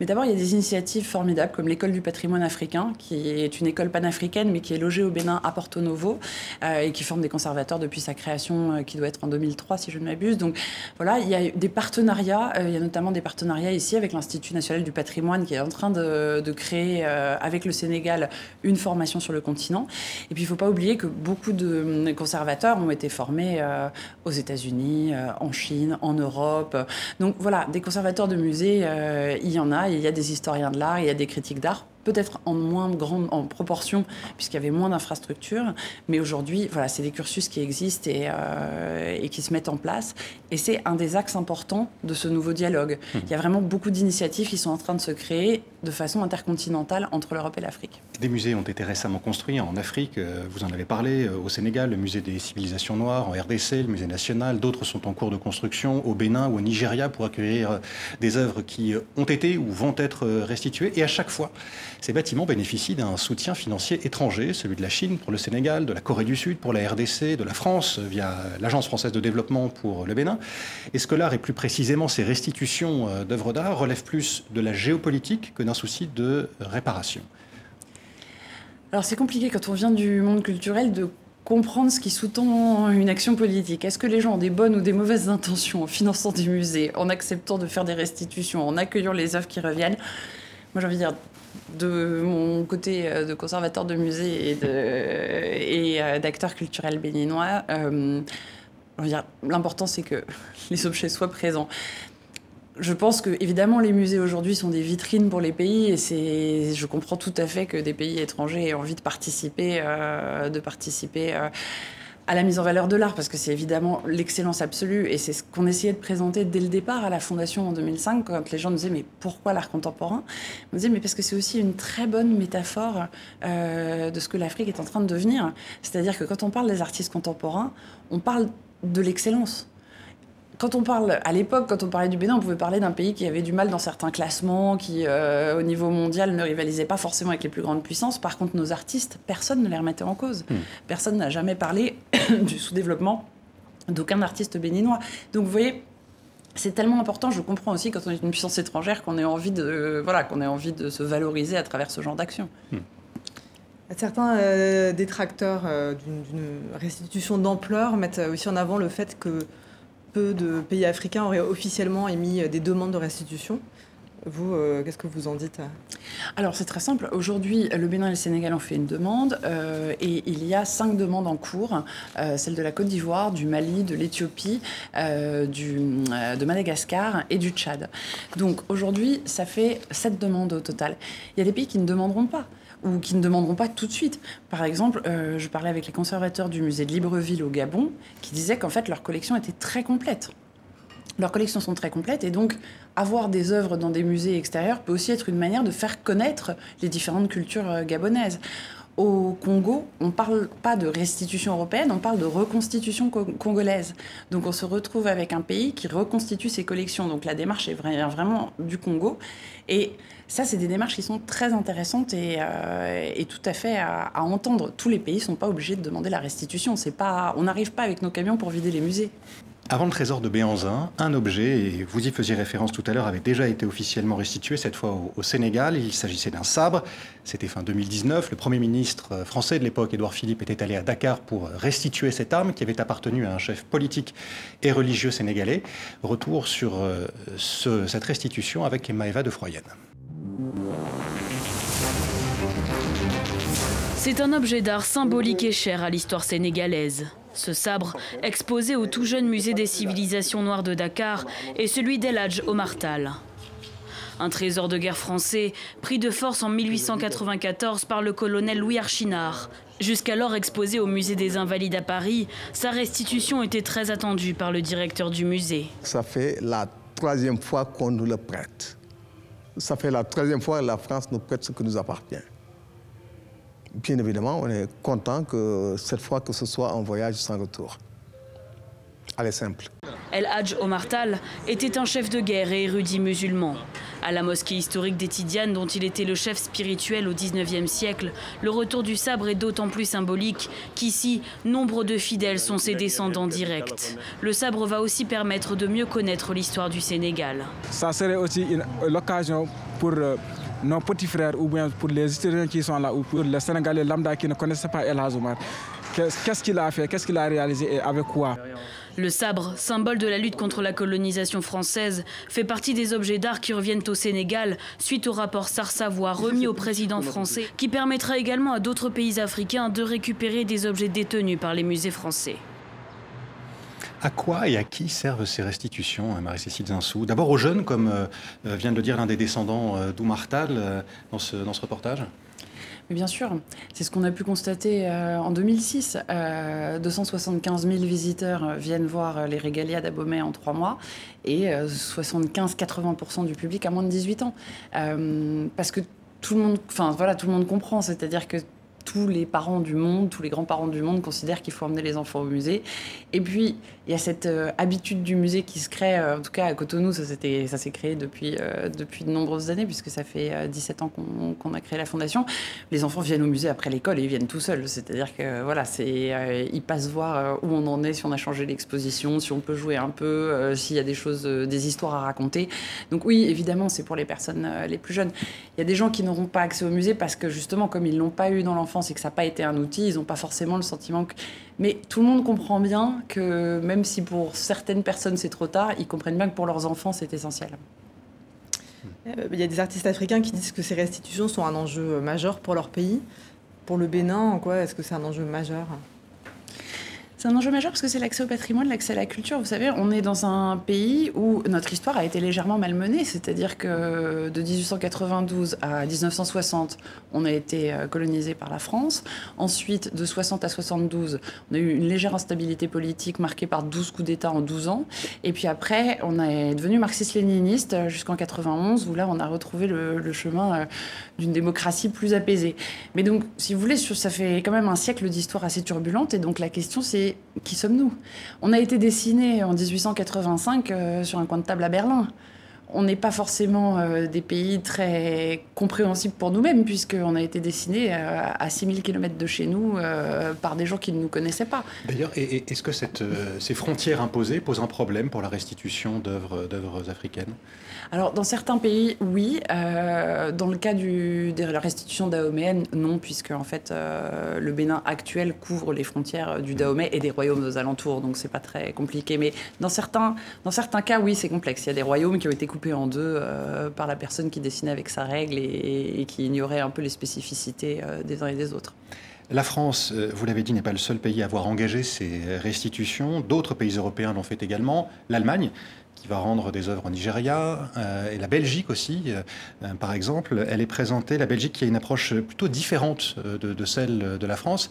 Mais d'abord, il y a des initiatives formidables comme l'école du patrimoine africain, qui est une école panafricaine, mais qui est logée au Bénin à Porto Novo euh, et qui forme des conservateurs depuis sa création, euh, qui doit être en 2003, si je ne m'abuse. Donc voilà, il y a des partenariats. Euh, il y a notamment des partenariats ici avec l'Institut national du patrimoine qui est en train de, de créer avec le Sénégal une formation sur le continent. Et puis il ne faut pas oublier que beaucoup de conservateurs ont été formés aux États-Unis, en Chine, en Europe. Donc voilà, des conservateurs de musées, il y en a il y a des historiens de l'art, il y a des critiques d'art peut-être en moins grande en proportion, puisqu'il y avait moins d'infrastructures. Mais aujourd'hui, voilà, c'est des cursus qui existent et, euh, et, qui se mettent en place. Et c'est un des axes importants de ce nouveau dialogue. Mmh. Il y a vraiment beaucoup d'initiatives qui sont en train de se créer de façon intercontinentale entre l'Europe et l'Afrique. Des musées ont été récemment construits en Afrique, euh, vous en avez parlé, euh, au Sénégal, le musée des civilisations noires, en RDC, le musée national, d'autres sont en cours de construction au Bénin ou au Nigeria pour accueillir des œuvres qui ont été ou vont être restituées. Et à chaque fois, ces bâtiments bénéficient d'un soutien financier étranger, celui de la Chine pour le Sénégal, de la Corée du Sud pour la RDC, de la France via l'Agence française de développement pour le Bénin. Est-ce que l'art, et plus précisément ces restitutions euh, d'œuvres d'art, relèvent plus de la géopolitique que d'un souci de réparation Alors c'est compliqué quand on vient du monde culturel de comprendre ce qui sous-tend une action politique. Est-ce que les gens ont des bonnes ou des mauvaises intentions en finançant des musées, en acceptant de faire des restitutions, en accueillant les œuvres qui reviennent? Moi j'ai envie de dire, de mon côté euh, de conservateur de musée et, *laughs* euh, d'acteur culturel béninois, euh, l'important c'est que *laughs* les objets soient présents. Je pense que évidemment les musées aujourd'hui sont des vitrines pour les pays et c'est, je comprends tout à fait que des pays étrangers aient envie de participer, de participer à la mise en valeur de l'art, parce que c'est évidemment l'excellence absolue, et c'est ce qu'on essayait de présenter dès le départ à la Fondation en 2005, quand les gens nous disaient mais pourquoi l'art contemporain? On disait mais parce que c'est aussi une très bonne métaphore euh, de ce que l'Afrique est en train de devenir. C'est-à-dire que quand on parle des artistes contemporains, on parle de l'excellence quand on parle, à l'époque, quand on parlait du Bénin, on pouvait parler d'un pays qui avait du mal dans certains classements, qui, euh, au niveau mondial, ne rivalisait pas forcément avec les plus grandes puissances. Par contre, nos artistes, personne ne les remettait en cause. Hmm. Personne n'a jamais parlé *coughs* du sous-développement d'aucun artiste béninois. Donc, vous voyez, c'est tellement important. Je comprends aussi quand on est une puissance étrangère qu'on ait envie de, voilà, qu'on ait envie de se valoriser à travers ce genre d'action. Hmm. Certains euh, détracteurs euh, d'une restitution d'ampleur mettent aussi en avant le fait que peu de pays africains auraient officiellement émis des demandes de restitution. Vous, euh, qu'est-ce que vous en dites Alors c'est très simple. Aujourd'hui, le Bénin et le Sénégal ont fait une demande euh, et il y a cinq demandes en cours. Euh, celle de la Côte d'Ivoire, du Mali, de l'Éthiopie, de Madagascar et du Tchad. Donc aujourd'hui, ça fait sept demandes au total. Il y a des pays qui ne demanderont pas ou qui ne demanderont pas tout de suite. Par exemple, euh, je parlais avec les conservateurs du musée de Libreville au Gabon, qui disaient qu'en fait leur collection était très complète. Leurs collections sont très complètes et donc avoir des œuvres dans des musées extérieurs peut aussi être une manière de faire connaître les différentes cultures euh, gabonaises. Au Congo, on ne parle pas de restitution européenne, on parle de reconstitution congolaise. Donc on se retrouve avec un pays qui reconstitue ses collections. Donc la démarche est vraiment du Congo. Et ça, c'est des démarches qui sont très intéressantes et, euh, tout à fait à, entendre. Tous les pays ne sont pas obligés de demander la restitution. On n'arrive pas avec nos camions pour vider les musées. Avant le trésor de Béanzin, un objet, et vous y faisiez référence tout à l'heure, avait déjà été officiellement restitué, cette fois au, Sénégal. Il s'agissait d'un sabre. C'était fin 2019. Le Premier ministre français de l'époque, Édouard Philippe, était allé à Dakar pour restituer cette arme qui avait appartenu à un chef politique et religieux sénégalais. Retour sur euh, ce, cette restitution avec Maëva de Froyenne. C'est un objet d'art symbolique et cher à l'histoire sénégalaise. Ce sabre, exposé au tout jeune musée des civilisations noires de Dakar, est celui d'El Hadj Omartal. Un trésor de guerre français, pris de force en 1894 par le colonel Louis Archinard. Jusqu'alors exposé au musée des Invalides à Paris, sa restitution était très attendue par le directeur du musée. Ça fait la troisième fois qu'on nous le prête. Ça fait la troisième fois que la France nous prête ce qui nous appartient. Bien évidemment, on est content que cette fois que ce soit un voyage sans retour. Allez, simple. El Hadj Omartal était un chef de guerre et érudit musulman. À la mosquée historique des Tidianes, dont il était le chef spirituel au XIXe siècle, le retour du sabre est d'autant plus symbolique qu'ici, nombre de fidèles sont ses descendants directs. Le sabre va aussi permettre de mieux connaître l'histoire du Sénégal. Ça serait aussi l'occasion pour euh, nos petits frères ou bien pour les historiens qui sont là ou pour les Sénégalais lambda qui ne connaissaient pas El Hazomar. Qu'est-ce qu'il a fait? Qu'est-ce qu'il a réalisé et avec quoi? Le sabre, symbole de la lutte contre la colonisation française, fait partie des objets d'art qui reviennent au Sénégal suite au rapport Sars-Savoie remis au président français, qui permettra également à d'autres pays africains de récupérer des objets détenus par les musées français. À quoi et à qui servent ces restitutions, hein, Marie-Cécile Zinsou? D'abord aux jeunes, comme vient de le dire l'un des descendants d'Oumartal dans ce, dans ce reportage? Bien sûr, c'est ce qu'on a pu constater en 2006. 275 000 visiteurs viennent voir les régalias d'Abomey en trois mois et 75-80% du public a moins de 18 ans. parce que tout le monde, enfin voilà, tout le monde comprend, c'est-à-dire que tous les parents du monde, tous les grands-parents du monde considèrent qu'il faut emmener les enfants au musée. Et puis, il y a cette euh, habitude du musée qui se crée, euh, en tout cas à Cotonou, ça, ça s'est créé depuis, euh, depuis de nombreuses années, puisque ça fait 17 ans qu'on a créé la fondation. Les enfants viennent au musée après l'école et ils viennent tout seuls. C'est-à-dire que voilà, ils passent voir où on en est, si on a changé l'exposition, si on peut jouer un peu, s'il y a des choses, des histoires à raconter. Donc oui, évidemment, c'est pour les personnes les plus jeunes. Il y a des gens qui n'auront pas accès au musée parce que justement, comme ils l'ont pas eu dans l'enfance, c'est que ça n'a pas été un outil, ils n'ont pas forcément le sentiment que... Mais tout le monde comprend bien que même si pour certaines personnes c'est trop tard, ils comprennent bien que pour leurs enfants c'est essentiel. Euh, il y a des artistes africains qui disent que ces restitutions sont un enjeu majeur pour leur pays. Pour le Bénin, en quoi est-ce que c'est un enjeu majeur? C'est un enjeu majeur parce que c'est l'accès au patrimoine, l'accès à la culture. Vous savez, on est dans un pays où notre histoire a été légèrement malmenée. C'est-à-dire que de 1892 à 1960, on a été euh, colonisé par la France. Ensuite, de 60 à 72, on a eu une légère instabilité politique marquée par 12 coups d'État en 12 ans. Et puis après, on est devenu marxiste-léniniste euh, jusqu'en 91, où là, on a retrouvé le, chemin euh, d'une démocratie plus apaisée. Mais donc, si vous voulez, ça fait quand même un siècle d'histoire assez turbulente. Et donc, la question, c'est qui sommes-nous? On a été dessiné en 1885 euh, sur un coin de table à Berlin. On n'est pas forcément euh, des pays très compréhensibles pour nous-mêmes, puisqu'on a été dessiné euh, à 6000 km de chez nous par des gens qui ne nous connaissaient pas. D'ailleurs, est-ce que ces frontières imposées posent un problème pour la restitution d'œuvres africaines? Alors, dans certains pays, oui. Euh, dans le cas de la restitution dahoméenne, non, puisque en fait, euh, le Bénin actuel couvre les frontières du Dahomey et des royaumes aux alentours, donc c'est pas très compliqué. Mais dans certains, dans certains cas, oui, c'est complexe. Il y a des royaumes qui ont été coupés en deux euh, par la personne qui dessinait avec sa règle et qui ignorait un peu les spécificités des uns et des autres. La France, vous l'avez dit, n'est pas le seul pays à avoir engagé ces restitutions. D'autres pays européens l'ont fait également. L'Allemagne, qui va rendre des œuvres au Nigeria, euh, et la Belgique aussi, euh, euh, par exemple. Elle est présentée, la Belgique qui a une approche plutôt différente de, celle de la France,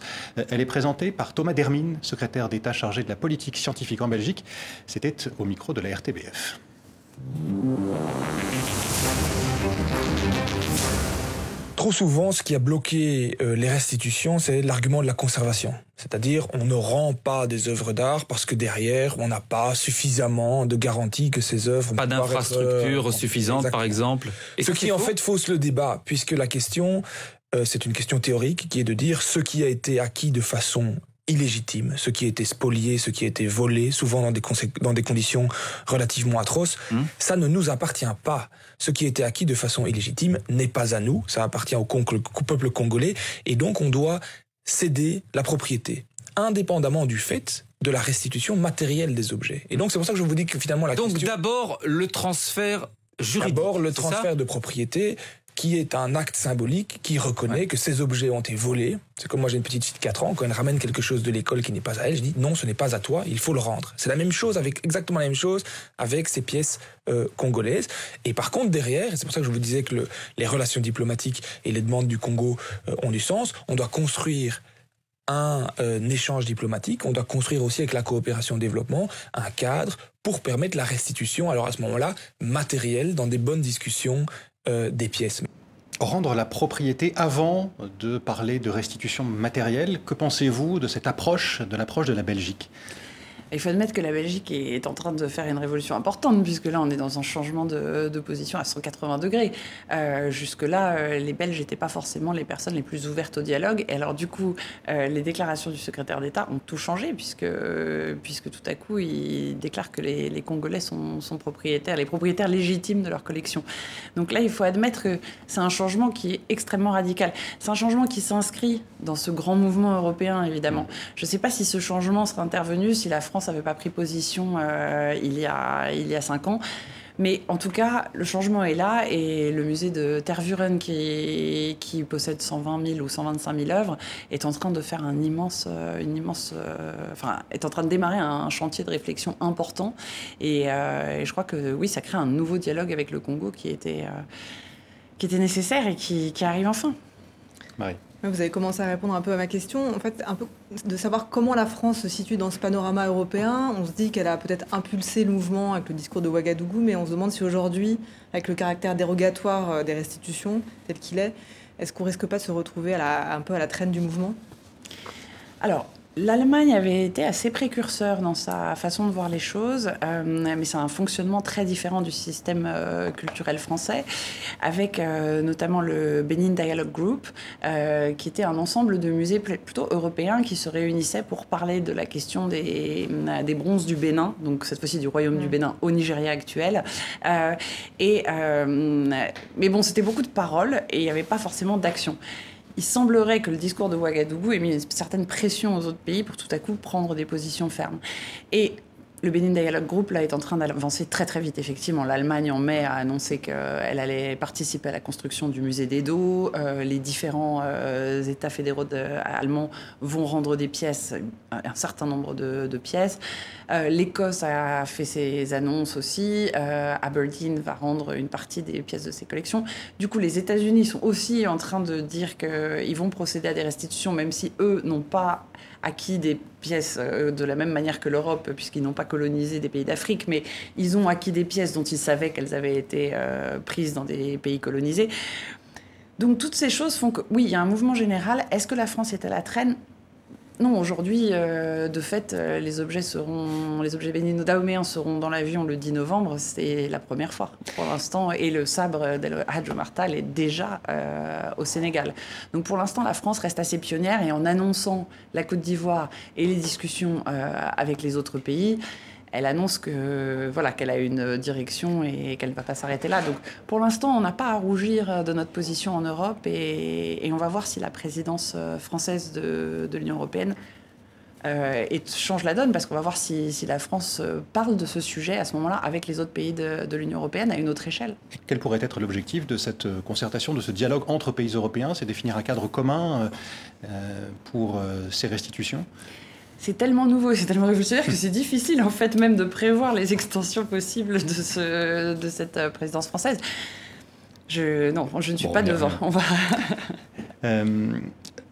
elle est présentée par Thomas Dermine, secrétaire d'État chargé de la politique scientifique en Belgique. C'était au micro de la RTBF. Trop souvent, ce qui a bloqué euh, les restitutions, c'est l'argument de la conservation. C'est-à-dire, on ne rend pas des œuvres d'art parce que derrière, on n'a pas suffisamment de garanties que ces œuvres... Pas d'infrastructure euh, suffisante, par exemple. Et ce qui, en fait, fausse le débat, puisque la question, euh, c'est une question théorique qui est de dire ce qui a été acquis de façon illégitime, ce qui a été spolié, ce qui a été volé, souvent dans des, dans des conditions relativement atroces, hmm. ça ne nous appartient pas. Ce qui été acquis de façon illégitime n'est pas à nous, ça appartient au, au peuple congolais, et donc on doit céder la propriété, indépendamment du fait de la restitution matérielle des objets. Et donc c'est pour ça que je vous dis que finalement la donc d'abord le transfert juridique. D'abord le transfert de propriété, qui est un acte symbolique qui reconnaît que ces objets ont été volés. C'est comme moi j'ai une petite fille de 4 ans, quand elle ramène quelque chose de l'école qui n'est pas à elle, je dis non, ce n'est pas à toi, il faut le rendre. C'est la même chose avec exactement la même chose avec ces pièces euh, congolaises. Et par contre derrière, c'est pour ça que je vous disais que les relations diplomatiques et les demandes du Congo euh, ont du sens, on doit construire un, euh, échange diplomatique, on doit construire aussi avec la coopération développement un cadre pour permettre la restitution, alors à ce moment-là, matérielle, dans des bonnes discussions euh, des pièces. Rendre la propriété avant de parler de restitution matérielle, que pensez-vous de cette approche, de l'approche de la Belgique? Il faut admettre que la Belgique est en train de faire une révolution importante, puisque là, on est dans un changement de, position à 180 degrés. Euh, jusque-là, euh, les Belges n'étaient pas forcément les personnes les plus ouvertes au dialogue. Et alors, du coup, euh, les déclarations du secrétaire d'État ont tout changé, puisque, puisque tout à coup, il déclare que les, Congolais sont, sont, propriétaires, les propriétaires légitimes de leur collection. Donc là, il faut admettre que c'est un changement qui est extrêmement radical. C'est un changement qui s'inscrit dans ce grand mouvement européen, évidemment. Je ne sais pas si ce changement serait intervenu si la France n'avait pas pris position euh, il, y a, il y a cinq ans. Mais en tout cas, le changement est là et le musée de Tervuren, qui, qui possède 120 000 ou 125 000 œuvres, est en train de faire un immense, euh, une immense, euh, enfin, est en train de démarrer un chantier de réflexion important. Et, et, je crois que oui, ça crée un nouveau dialogue avec le Congo qui était, qui était nécessaire et qui, qui arrive enfin. Marie. Vous avez commencé à répondre un peu à ma question. En fait, un peu de savoir comment la France se situe dans ce panorama européen. On se dit qu'elle a peut-être impulsé le mouvement avec le discours de Ouagadougou, mais on se demande si aujourd'hui, avec le caractère dérogatoire euh, des restitutions tel qu'il est, est-ce qu'on risque pas de se retrouver à un peu à la traîne du mouvement? Alors, L'Allemagne avait été assez précurseur dans sa façon de voir les choses, euh, mais c'est un fonctionnement très différent du système euh, culturel français, avec euh, notamment le Benin Dialogue Group, qui était un ensemble de musées plutôt européens qui se réunissaient pour parler de la question des, des bronzes du Bénin, donc cette fois-ci du Royaume mmh. du Bénin au Nigeria actuel. Et, mais bon, c'était beaucoup de paroles et il n'y avait pas forcément d'action il semblerait que le discours de Ouagadougou ait mis une certaine pression aux autres pays pour tout à coup prendre des positions fermes. Le Benin Dialogue Group là, est en train d'avancer très très vite. Effectivement, l'Allemagne en mai a annoncé qu'elle allait participer à la construction du musée d'Edo. Euh, les différents euh, États fédéraux de, allemands vont rendre des pièces, un certain nombre de, pièces. Euh, L'Écosse a fait ses annonces aussi. Euh, Aberdeen va rendre une partie des pièces de ses collections. Du coup, les États-Unis sont aussi en train de dire qu'ils vont procéder à des restitutions, même si eux n'ont pas acquis des pièces euh, de la même manière que l'Europe, puisqu'ils n'ont pas colonisé des pays d'Afrique, mais ils ont acquis des pièces dont ils savaient qu'elles avaient été euh, prises dans des pays colonisés. Donc toutes ces choses font que, oui, il y a un mouvement général. Est-ce que la France est à la traîne? Non, aujourd'hui, euh, de fait, euh, les objets seront, les objets bénino-dahoméens seront dans l'avion le 10 novembre. C'est la première fois pour l'instant. Et le sabre d'El Martal est déjà euh, au Sénégal. Donc pour l'instant, la France reste assez pionnière et en annonçant la Côte d'Ivoire et les discussions euh, avec les autres pays, elle annonce que voilà qu'elle a une direction et qu'elle ne va pas s'arrêter là. Donc pour l'instant, on n'a pas à rougir de notre position en Europe et, on va voir si la présidence française de, l'Union européenne euh, change la donne parce qu'on va voir si, la France parle de ce sujet à ce moment-là avec les autres pays de, l'Union européenne à une autre échelle. Quel pourrait être l'objectif de cette concertation, de ce dialogue entre pays européens? C'est définir un cadre commun euh, pour euh, ces restitutions? C'est tellement nouveau, c'est tellement révolutionnaire que c'est difficile en fait même de prévoir les extensions possibles de, ce, de cette présidence française. Je, non, je ne suis bon, pas devant. On va... *laughs* euh,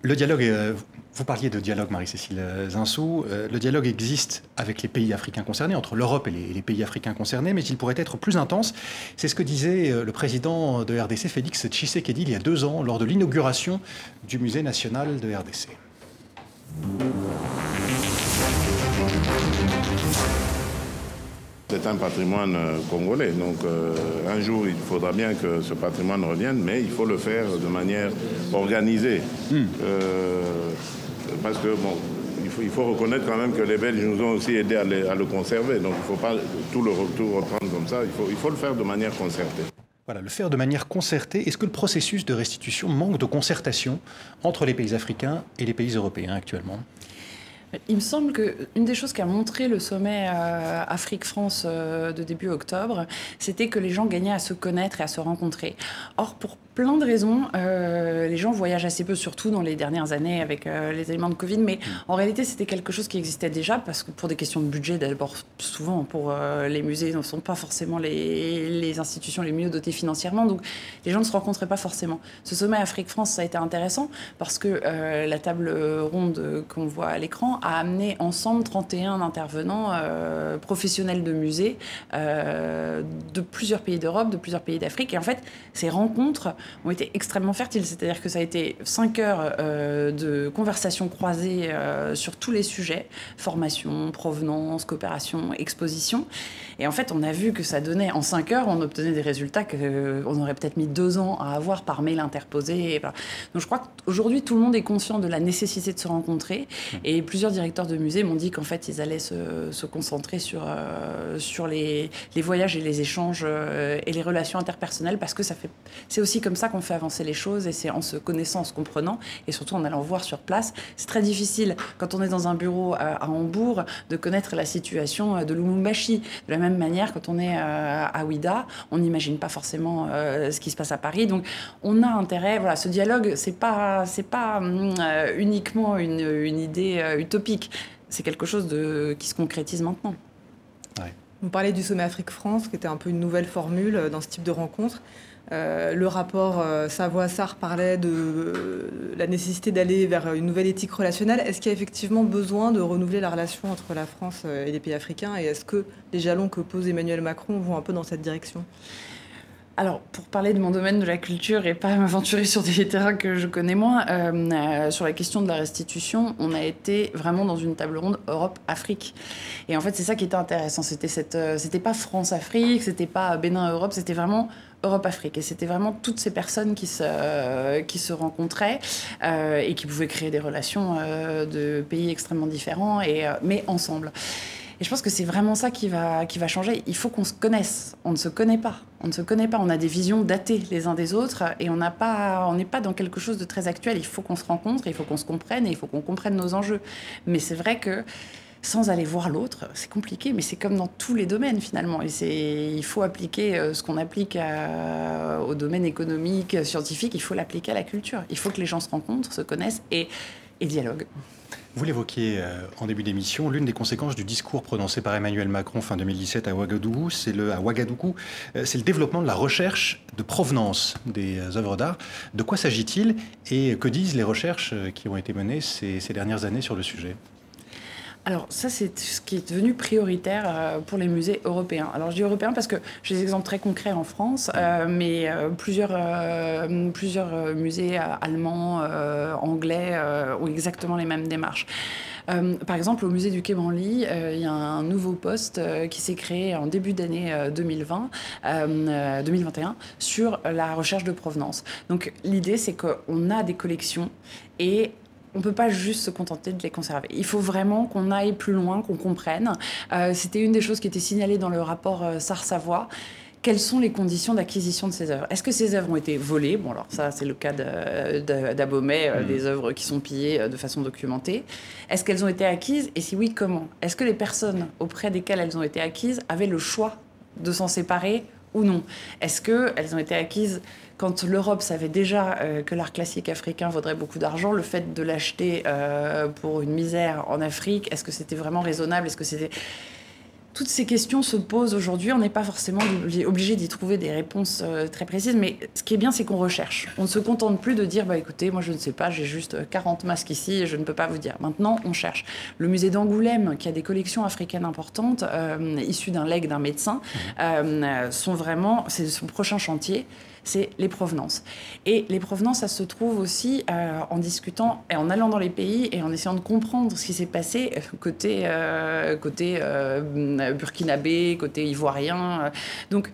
le dialogue, est, vous parliez de dialogue, Marie-Cécile Zinsou. Euh, le dialogue existe avec les pays africains concernés, entre l'Europe et les, les, pays africains concernés, mais il pourrait être plus intense. C'est ce que disait le président de RDC, Félix Tshisekedi, il y a deux ans, lors de l'inauguration du musée national de RDC. C'est un patrimoine congolais, donc euh, un jour il faudra bien que ce patrimoine revienne, mais il faut le faire de manière organisée. Mm. Euh, parce que bon, il faut, il faut, reconnaître quand même que les Belges nous ont aussi aidés à le, à le conserver, donc il ne faut pas tout le retour reprendre comme ça, il faut, il faut le faire de manière concertée. Voilà, le faire de manière concertée. Est-ce que le processus de restitution manque de concertation entre les pays africains et les pays européens actuellement? Il me semble qu'une des choses qu'a montré le sommet euh, Afrique-France euh, de début octobre, c'était que les gens gagnaient à se connaître et à se rencontrer. Or, pour plein de raisons, euh, les gens voyagent assez peu, surtout dans les dernières années avec les éléments de Covid, mais en réalité, c'était quelque chose qui existait déjà, parce que pour des questions de budget, d'abord, souvent, pour les musées, ne sont pas forcément les, les, institutions les mieux dotées financièrement, donc les gens ne se rencontraient pas forcément. Ce sommet Afrique-France, ça a été intéressant, parce que la table ronde qu'on voit à l'écran a amené ensemble 31 intervenants euh, professionnels de musées euh, de plusieurs pays d'Europe, de plusieurs pays d'Afrique, et en fait, ces rencontres ont été extrêmement fertiles. C'est-à-dire que ça a été cinq heures euh, de conversations croisées sur tous les sujets formation, provenance, coopération, exposition. Et en fait, on a vu que ça donnait en cinq heures, on obtenait des résultats qu'on aurait peut-être mis deux ans à avoir par mail interposé. Et voilà. Donc je crois qu'aujourd'hui, tout le monde est conscient de la nécessité de se rencontrer et plusieurs directeurs de musées m'ont dit qu'en fait, ils allaient se, concentrer sur, euh, sur les, les, voyages et les échanges euh, et les relations interpersonnelles parce que ça fait, c'est aussi comme ça qu'on fait avancer les choses et c'est en se connaissant, en se comprenant et surtout en allant voir sur place. C'est très difficile quand on est dans un bureau à, à Hambourg de connaître la situation de Lumumbashi. De la même manière, quand on est à Ouida, on n'imagine pas forcément ce qui se passe à Paris. Donc, on a intérêt, voilà, ce dialogue, c'est pas, c'est pas euh, uniquement une, une idée euh, utopique. C'est quelque chose de, qui se concrétise maintenant. Ouais. Vous parlez du sommet Afrique-France, qui était un peu une nouvelle formule euh, dans ce type de rencontre. Euh, le rapport euh, Savoie-Sarr parlait de euh, la nécessité d'aller vers une nouvelle éthique relationnelle. Est-ce qu'il y a effectivement besoin de renouveler la relation entre la France et les pays africains? Et est-ce que les jalons que pose Emmanuel Macron vont un peu dans cette direction? Alors, pour parler de mon domaine de la culture et pas m'aventurer sur des *laughs* terrains que je connais moins, euh, euh, sur la question de la restitution, on a été vraiment dans une table ronde Europe-Afrique. Et en fait, c'est ça qui était intéressant. C'était cette, euh, c'était pas France-Afrique, c'était pas Bénin-Europe, c'était vraiment Europe-Afrique. Et c'était vraiment toutes ces personnes qui se, qui se rencontraient euh, et qui pouvaient créer des relations euh, de pays extrêmement différents, et, mais ensemble. Et je pense que c'est vraiment ça qui va, qui va changer. Il faut qu'on se connaisse. On ne se connaît pas. On ne se connaît pas. On a des visions datées les uns des autres et on on n'est pas dans quelque chose de très actuel. Il faut qu'on se rencontre, il faut qu'on se comprenne et il faut qu'on comprenne nos enjeux. Mais c'est vrai que sans aller voir l'autre, c'est compliqué, mais c'est comme dans tous les domaines finalement. Et il faut appliquer euh, ce qu'on applique au domaine économique, scientifique, il faut l'appliquer à la culture. Il faut que les gens se rencontrent, se connaissent et, dialoguent. Vous l'évoquiez euh, en début d'émission, l'une des conséquences du discours prononcé par Emmanuel Macron fin 2017 à Ouagadougou, c'est le, euh, le développement de la recherche de provenance des euh, œuvres d'art. De quoi s'agit-il et que disent les recherches qui ont été menées ces dernières années sur le sujet? Alors ça, c'est ce qui est devenu prioritaire pour les musées européens. Alors je dis européens parce que j'ai des exemples très concrets en France, euh, mais euh, plusieurs, euh, plusieurs musées allemands, anglais ont exactement les mêmes démarches. Euh, par exemple, au musée du Quai Branly, euh, il y a un nouveau poste euh, qui s'est créé en début d'année 2020, 2021 sur la recherche de provenance. Donc l'idée, c'est qu'on a des collections et on ne peut pas juste se contenter de les conserver. Il faut vraiment qu'on aille plus loin, qu'on comprenne. Euh, C'était une des choses qui était signalée dans le rapport euh, SAR-Savoie quelles sont les conditions d'acquisition de ces œuvres? Est-ce que ces œuvres ont été volées? Bon, alors ça, c'est le cas d'Abomet, de, de, mmh. des œuvres qui sont pillées de façon documentée. Est-ce qu'elles ont été acquises? Et si oui, comment? Est-ce que les personnes auprès desquelles elles ont été acquises avaient le choix de s'en séparer ou non? Est-ce qu'elles ont été acquises quand l'Europe savait déjà euh, que l'art classique africain vaudrait beaucoup d'argent, le fait de l'acheter euh, pour une misère en Afrique, est-ce que c'était vraiment raisonnable? Est-ce que c'était toutes ces questions se posent aujourd'hui. On n'est pas forcément obligé d'y trouver des réponses euh, très précises, mais ce qui est bien, c'est qu'on recherche. On ne se contente plus de dire, bah écoutez, moi je ne sais pas, j'ai juste 40 masques ici et je ne peux pas vous dire. Maintenant, on cherche. Le musée d'Angoulême, qui a des collections africaines importantes, euh, issues d'un legs d'un médecin, euh, sont vraiment, c'est son prochain chantier c'est les provenances. Et les provenances, ça se trouve aussi euh, en discutant et en allant dans les pays et en essayant de comprendre ce qui s'est passé euh, côté, euh, côté burkinabé, côté ivoirien. Donc,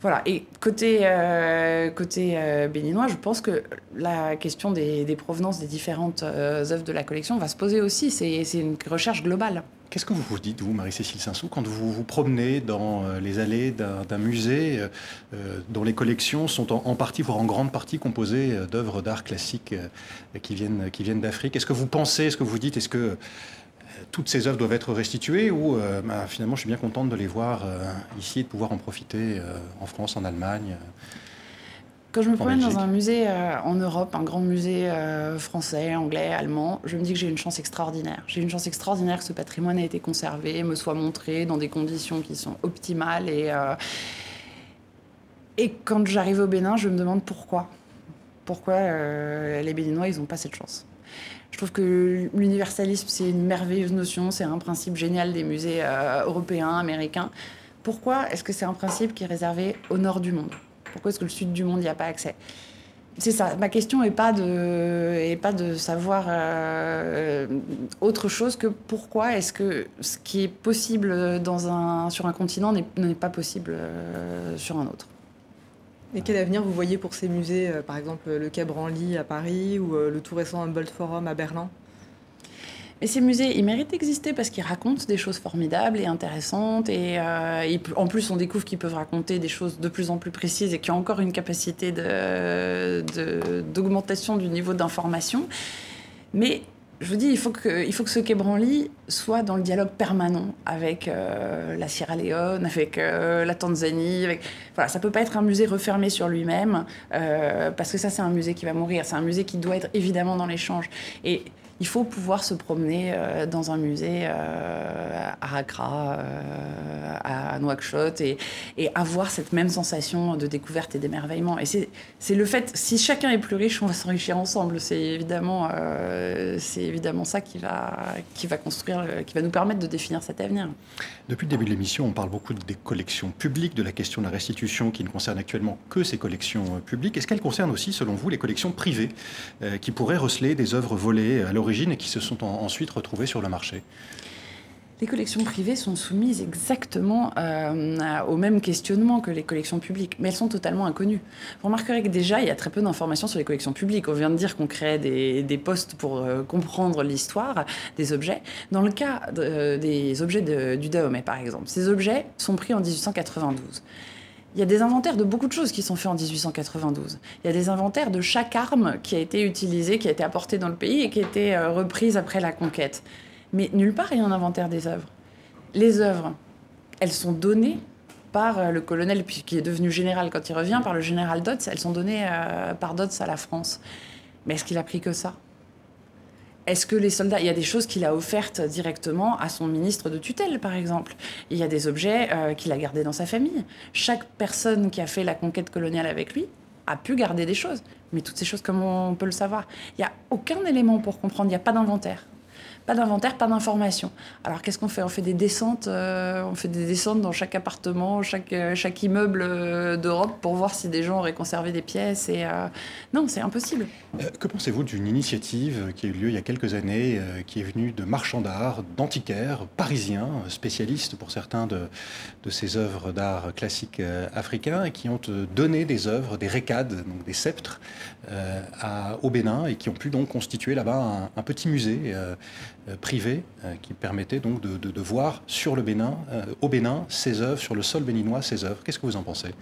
voilà. Et côté, côté béninois, je pense que la question des, provenances des différentes œuvres de la collection va se poser aussi. C'est une recherche globale. Qu'est-ce que vous vous dites, vous, Marie-Cécile Sinsou, quand vous vous promenez dans les allées d'un musée euh, dont les collections sont en, partie, voire en grande partie, composées d'œuvres d'art classiques qui viennent, qui viennent d'Afrique? Est-ce que vous pensez, est-ce que vous dites, est-ce que toutes ces œuvres doivent être restituées ou euh, bah, finalement je suis bien contente de les voir euh, ici et de pouvoir en profiter euh, en France, en Allemagne quand je me promène dans un musée euh, en Europe, un grand musée euh, français, anglais, allemand, je me dis que j'ai une chance extraordinaire. J'ai une chance extraordinaire que ce patrimoine ait été conservé, me soit montré dans des conditions qui sont optimales. Et, euh, et quand j'arrive au Bénin, je me demande pourquoi. Pourquoi les Béninois, ils n'ont pas cette chance? Je trouve que l'universalisme, c'est une merveilleuse notion, c'est un principe génial des musées européens, américains. Pourquoi est-ce que c'est un principe qui est réservé au nord du monde? Pourquoi est-ce que le sud du monde n'y a pas accès? C'est ça. Ma question n'est pas de, pas de savoir euh, autre chose que pourquoi est-ce que ce qui est possible sur un continent n'est pas possible euh, sur un autre. Et quel avenir vous voyez pour ces musées, euh, par exemple le Quai Branly à Paris ou le tout récent Humboldt Forum à Berlin? Mais ces musées, ils méritent d'exister parce qu'ils racontent des choses formidables et intéressantes. Et euh, en plus, on découvre qu'ils peuvent raconter des choses de plus en plus précises et qui ont encore une capacité d'augmentation du niveau d'information. Mais je vous dis, il faut que, il faut que ce Quai Branly soit dans le dialogue permanent avec euh, la Sierra Leone, avec euh, la Tanzanie. Voilà, ça peut pas être un musée refermé sur lui-même, parce que ça, c'est un musée qui va mourir. C'est un musée qui doit être évidemment dans l'échange. Et il faut pouvoir se promener euh, dans un musée euh, à Accra, euh, à Nouakchott, et, et, avoir cette même sensation de découverte et d'émerveillement. Et c'est le fait, si chacun est plus riche, on va s'enrichir ensemble. C'est évidemment, c'est évidemment ça qui va, qui va construire, qui va nous permettre de définir cet avenir. Depuis le début de l'émission, on parle beaucoup des collections publiques, de la question de la restitution qui ne concerne actuellement que ces collections publiques. Est-ce qu'elle concerne aussi, selon vous, les collections privées qui pourraient receler des œuvres volées à l'origine et qui se sont ensuite retrouvés sur le marché les collections privées sont soumises exactement euh, au même questionnement que les collections publiques, mais elles sont totalement inconnues. Vous remarquerez que déjà, il y a très peu d'informations sur les collections publiques. On vient de dire qu'on créait des, postes pour euh, comprendre l'histoire des objets. Dans le cas euh, des objets du Dahomey, par exemple, ces objets sont pris en 1892. Il y a des inventaires de beaucoup de choses qui sont faits en 1892. Il y a des inventaires de chaque arme qui a été utilisée, qui a été apportée dans le pays et qui a été euh, reprise après la conquête. Mais nulle part il y a un inventaire des œuvres. Les œuvres, elles sont données par euh, le colonel, qui est devenu général quand il revient, par le général Dodds. Elles sont données euh, par Dodds à la France. Mais est-ce qu'il a pris que ça? Est-ce que les soldats, il y a des choses qu'il a offertes directement à son ministre de tutelle, par exemple? Il y a des objets euh, qu'il a gardés dans sa famille. Chaque personne qui a fait la conquête coloniale avec lui a pu garder des choses. Mais toutes ces choses, comment on peut le savoir? Il n'y a aucun élément pour comprendre, il n'y a pas d'inventaire. Pas d'inventaire, pas d'information. Alors qu'est-ce qu'on fait? On fait des descentes, euh, on fait des descentes dans chaque appartement, chaque, euh, chaque immeuble euh, d'Europe pour voir si des gens auraient conservé des pièces. Et non, c'est impossible. que pensez-vous d'une initiative qui a eu lieu il y a quelques années, qui est venue de marchands d'art, d'antiquaires parisiens, spécialistes pour certains de, de ces œuvres d'art classiques africains, et qui ont donné des œuvres, des récades, donc des sceptres, à, au Bénin, et qui ont pu donc constituer là-bas un, petit musée euh, privé euh, qui permettait donc de, voir sur le Bénin, euh, au Bénin, ses œuvres, sur le sol béninois, ses œuvres. Qu'est-ce que vous en pensez?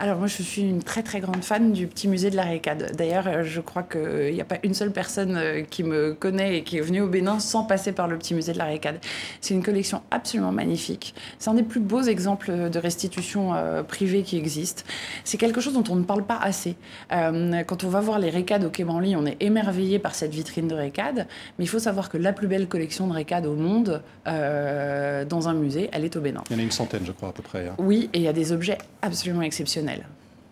Alors moi, je suis une très très grande fan du petit musée de la Récade. D'ailleurs, euh, je crois qu'il n'y a pas une seule personne euh, qui me connaît et qui est venue au Bénin sans passer par le petit musée de la Récade. C'est une collection absolument magnifique. C'est un des plus beaux exemples de restitution euh, privée qui existe. C'est quelque chose dont on ne parle pas assez. quand on va voir les Récades au Quai Branly, on est émerveillé par cette vitrine de Récade. Mais il faut savoir que la plus belle collection de Récade au monde, dans un musée, elle est au Bénin. Il y en a une centaine, je crois, à peu près. Hein. Oui, et il y a des objets absolument exceptionnels.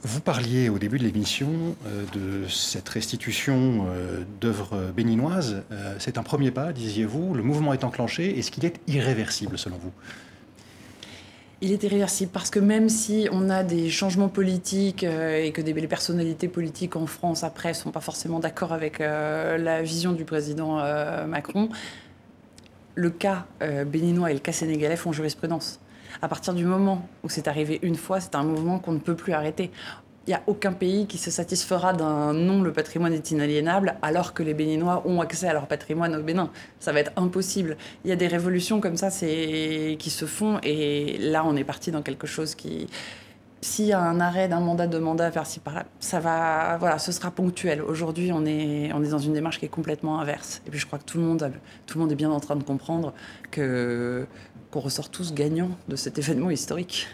Vous parliez au début de l'émission euh, de cette restitution euh, d'œuvres béninoises. Euh, c'est un premier pas, disiez-vous. Le mouvement est enclenché. Est-ce qu'il est irréversible selon vous? Il est irréversible parce que même si on a des changements politiques et que des, les personnalités politiques en France après sont pas forcément d'accord avec la vision du président Macron, le cas béninois et le cas sénégalais font jurisprudence. À partir du moment où c'est arrivé une fois, c'est un mouvement qu'on ne peut plus arrêter. Il n'y a aucun pays qui se satisfera d'un non, le patrimoine est inaliénable, alors que les Béninois ont accès à leur patrimoine au Bénin. Ça va être impossible. Il y a des révolutions comme ça qui se font, et là, on est parti dans quelque chose qui. S'il y a un arrêt d'un mandat, de mandat vers ci par-là, ça va, voilà, ce sera ponctuel. Aujourd'hui, on est, on est dans une démarche qui est complètement inverse. Et puis, je crois que tout le monde, tout le monde est bien en train de comprendre que qu'on ressort tous gagnants de cet événement historique.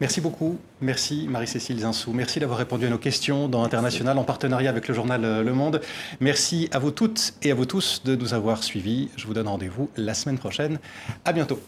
Merci beaucoup. Merci Marie-Cécile Zinsou. Merci d'avoir répondu à nos questions dans International en partenariat avec le journal Le Monde. Merci à vous toutes et à vous tous de nous avoir suivis. Je vous donne rendez-vous la semaine prochaine. À bientôt.